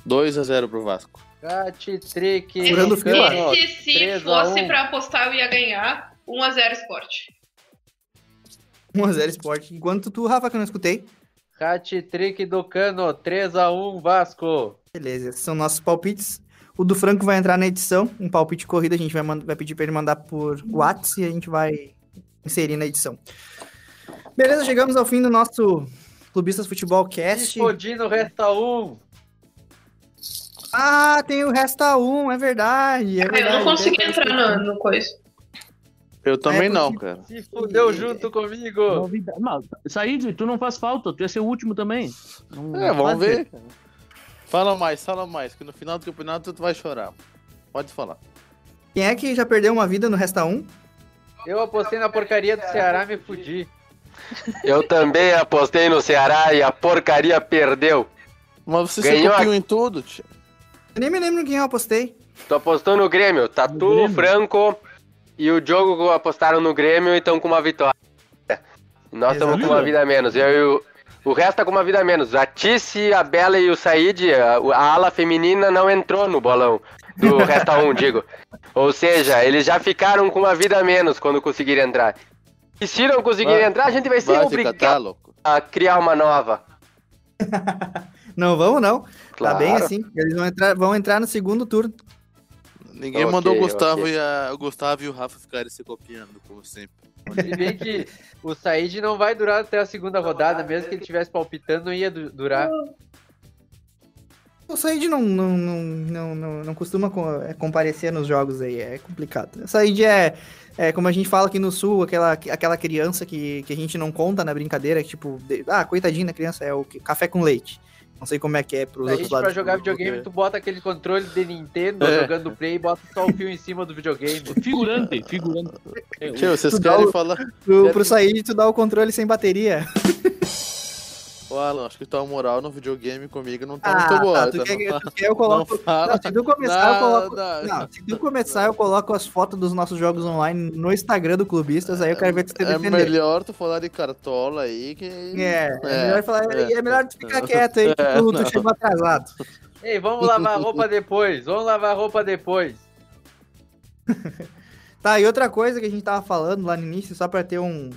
2x0 pro Vasco. Hat-trick. Furando do fila. Cano, Esse, se 3 a fosse 1. pra apostar, eu ia ganhar. 1x0 Sport. 1 a 0 Sport. Enquanto tu, Rafa, que eu não escutei. Hat-trick do Cano. 3x1 Vasco. Beleza, esses são nossos palpites. O do Franco vai entrar na edição. Um palpite corrida, a gente vai, vai pedir pra ele mandar por WhatsApp e a gente vai inserir na edição. Beleza, chegamos ao fim do nosso Clubistas Futebol Cast. Explodindo resta 1. Ah, tem o Resta 1, é verdade. É eu verdade não consegui entrar no, no coisa. Eu também É, não, cara. Se fudeu junto comigo. Mas, Said, tu não faz falta. Tu ia ser o último também. Não- É, não vamos ver. Fala mais, fala mais, que no final do campeonato tu vai chorar. Pode falar. Quem é que já perdeu uma vida no Resta 1? Eu apostei na porcaria do Ceará me fudi. Eu também apostei no Ceará e a porcaria perdeu. Mas você Ganhou se copiou a- em tudo, tio. Eu nem me lembro quem eu apostei. Tu apostou no Grêmio. Tatu, Franco e o Diogo apostaram no Grêmio e estão com uma vitória. Nós estamos com uma vida a menos. Eu, e o, o resto tá com uma vida a menos. A Tice, a Bela e o Said, a, a ala feminina não entrou no bolão do Resta 1, digo. Ou seja, eles já ficaram com uma vida a menos quando conseguirem entrar. E se não conseguirem entrar, a gente vai ser obrigado tá a criar uma nova. Não vamos, não. Claro. Tá bem assim. Eles vão entrar, vão entrar no segundo turno. Ninguém Ok, mandou o Gustavo, ok. e a, o Gustavo e o Rafa ficarem se copiando, como sempre. Se bem que o Said não vai durar até a segunda rodada, mesmo que ele estivesse palpitando, não ia du- durar. O Said não, não, não, não, não, não costuma co- é, comparecer nos jogos aí, é complicado. O Said é, é, como a gente fala aqui no Sul, aquela, aquela criança que, que a gente não conta na brincadeira, que tipo, ah, coitadinha da criança, é o café com leite. Não sei como é que é pros Said, outros lados. pra jogar videogame, tu bota aquele controle de Nintendo É. jogando play e bota só o fio em cima do videogame. Figurante, figurante. Tio, vocês Tu dá querem o- falar? Pro, pro Said, tu dá o controle sem bateria. Ô, Alan, acho que tua moral no videogame comigo não tá Ah, muito boa. tá, tu tá? quer, Não tu quer eu coloco... não fala Não, se tu começar, eu coloco... Não, se tu começar, eu coloco as fotos dos nossos jogos online no Instagram do Clubistas, aí eu quero ver tu se É defender. melhor tu falar de cartola aí que. É, é, melhor falar, é, é melhor tu ficar quieto aí, que É, tu, tu não. chegou atrasado. Ei, vamos lavar a roupa depois, vamos lavar a roupa depois. Tá, e outra coisa que a gente tava falando lá no início, só pra ter um.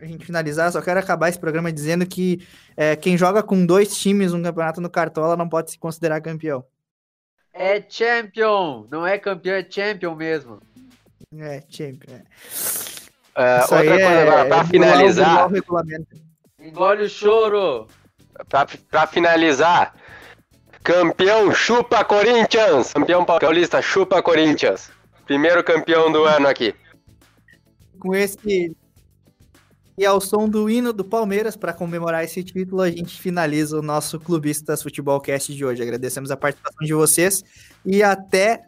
A gente finalizar, só quero acabar esse programa dizendo que é, quem joga com dois times no campeonato no Cartola não pode se considerar campeão. É champion, não é campeão, é champion mesmo. É, champion. É. É, Isso outra aí coisa é- agora, pra é burlar o- finalizar. Engole o choro. Pra, pra finalizar, campeão chupa Corinthians! Campeão paulista chupa Corinthians! Primeiro campeão do ano aqui. Com esse. E ao som do hino do Palmeiras, para comemorar esse título, a gente finaliza o nosso Clubistas Futebolcast de hoje. Agradecemos a participação de vocês e até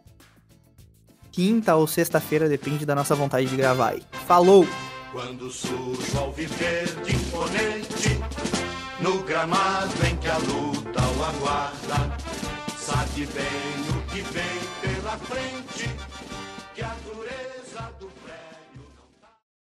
quinta ou sexta-feira, depende da nossa vontade de gravar aí. Falou! Quando surge ao viver de imponente, no gramado em que a luta o aguarda, sabe bem o que vem pela frente.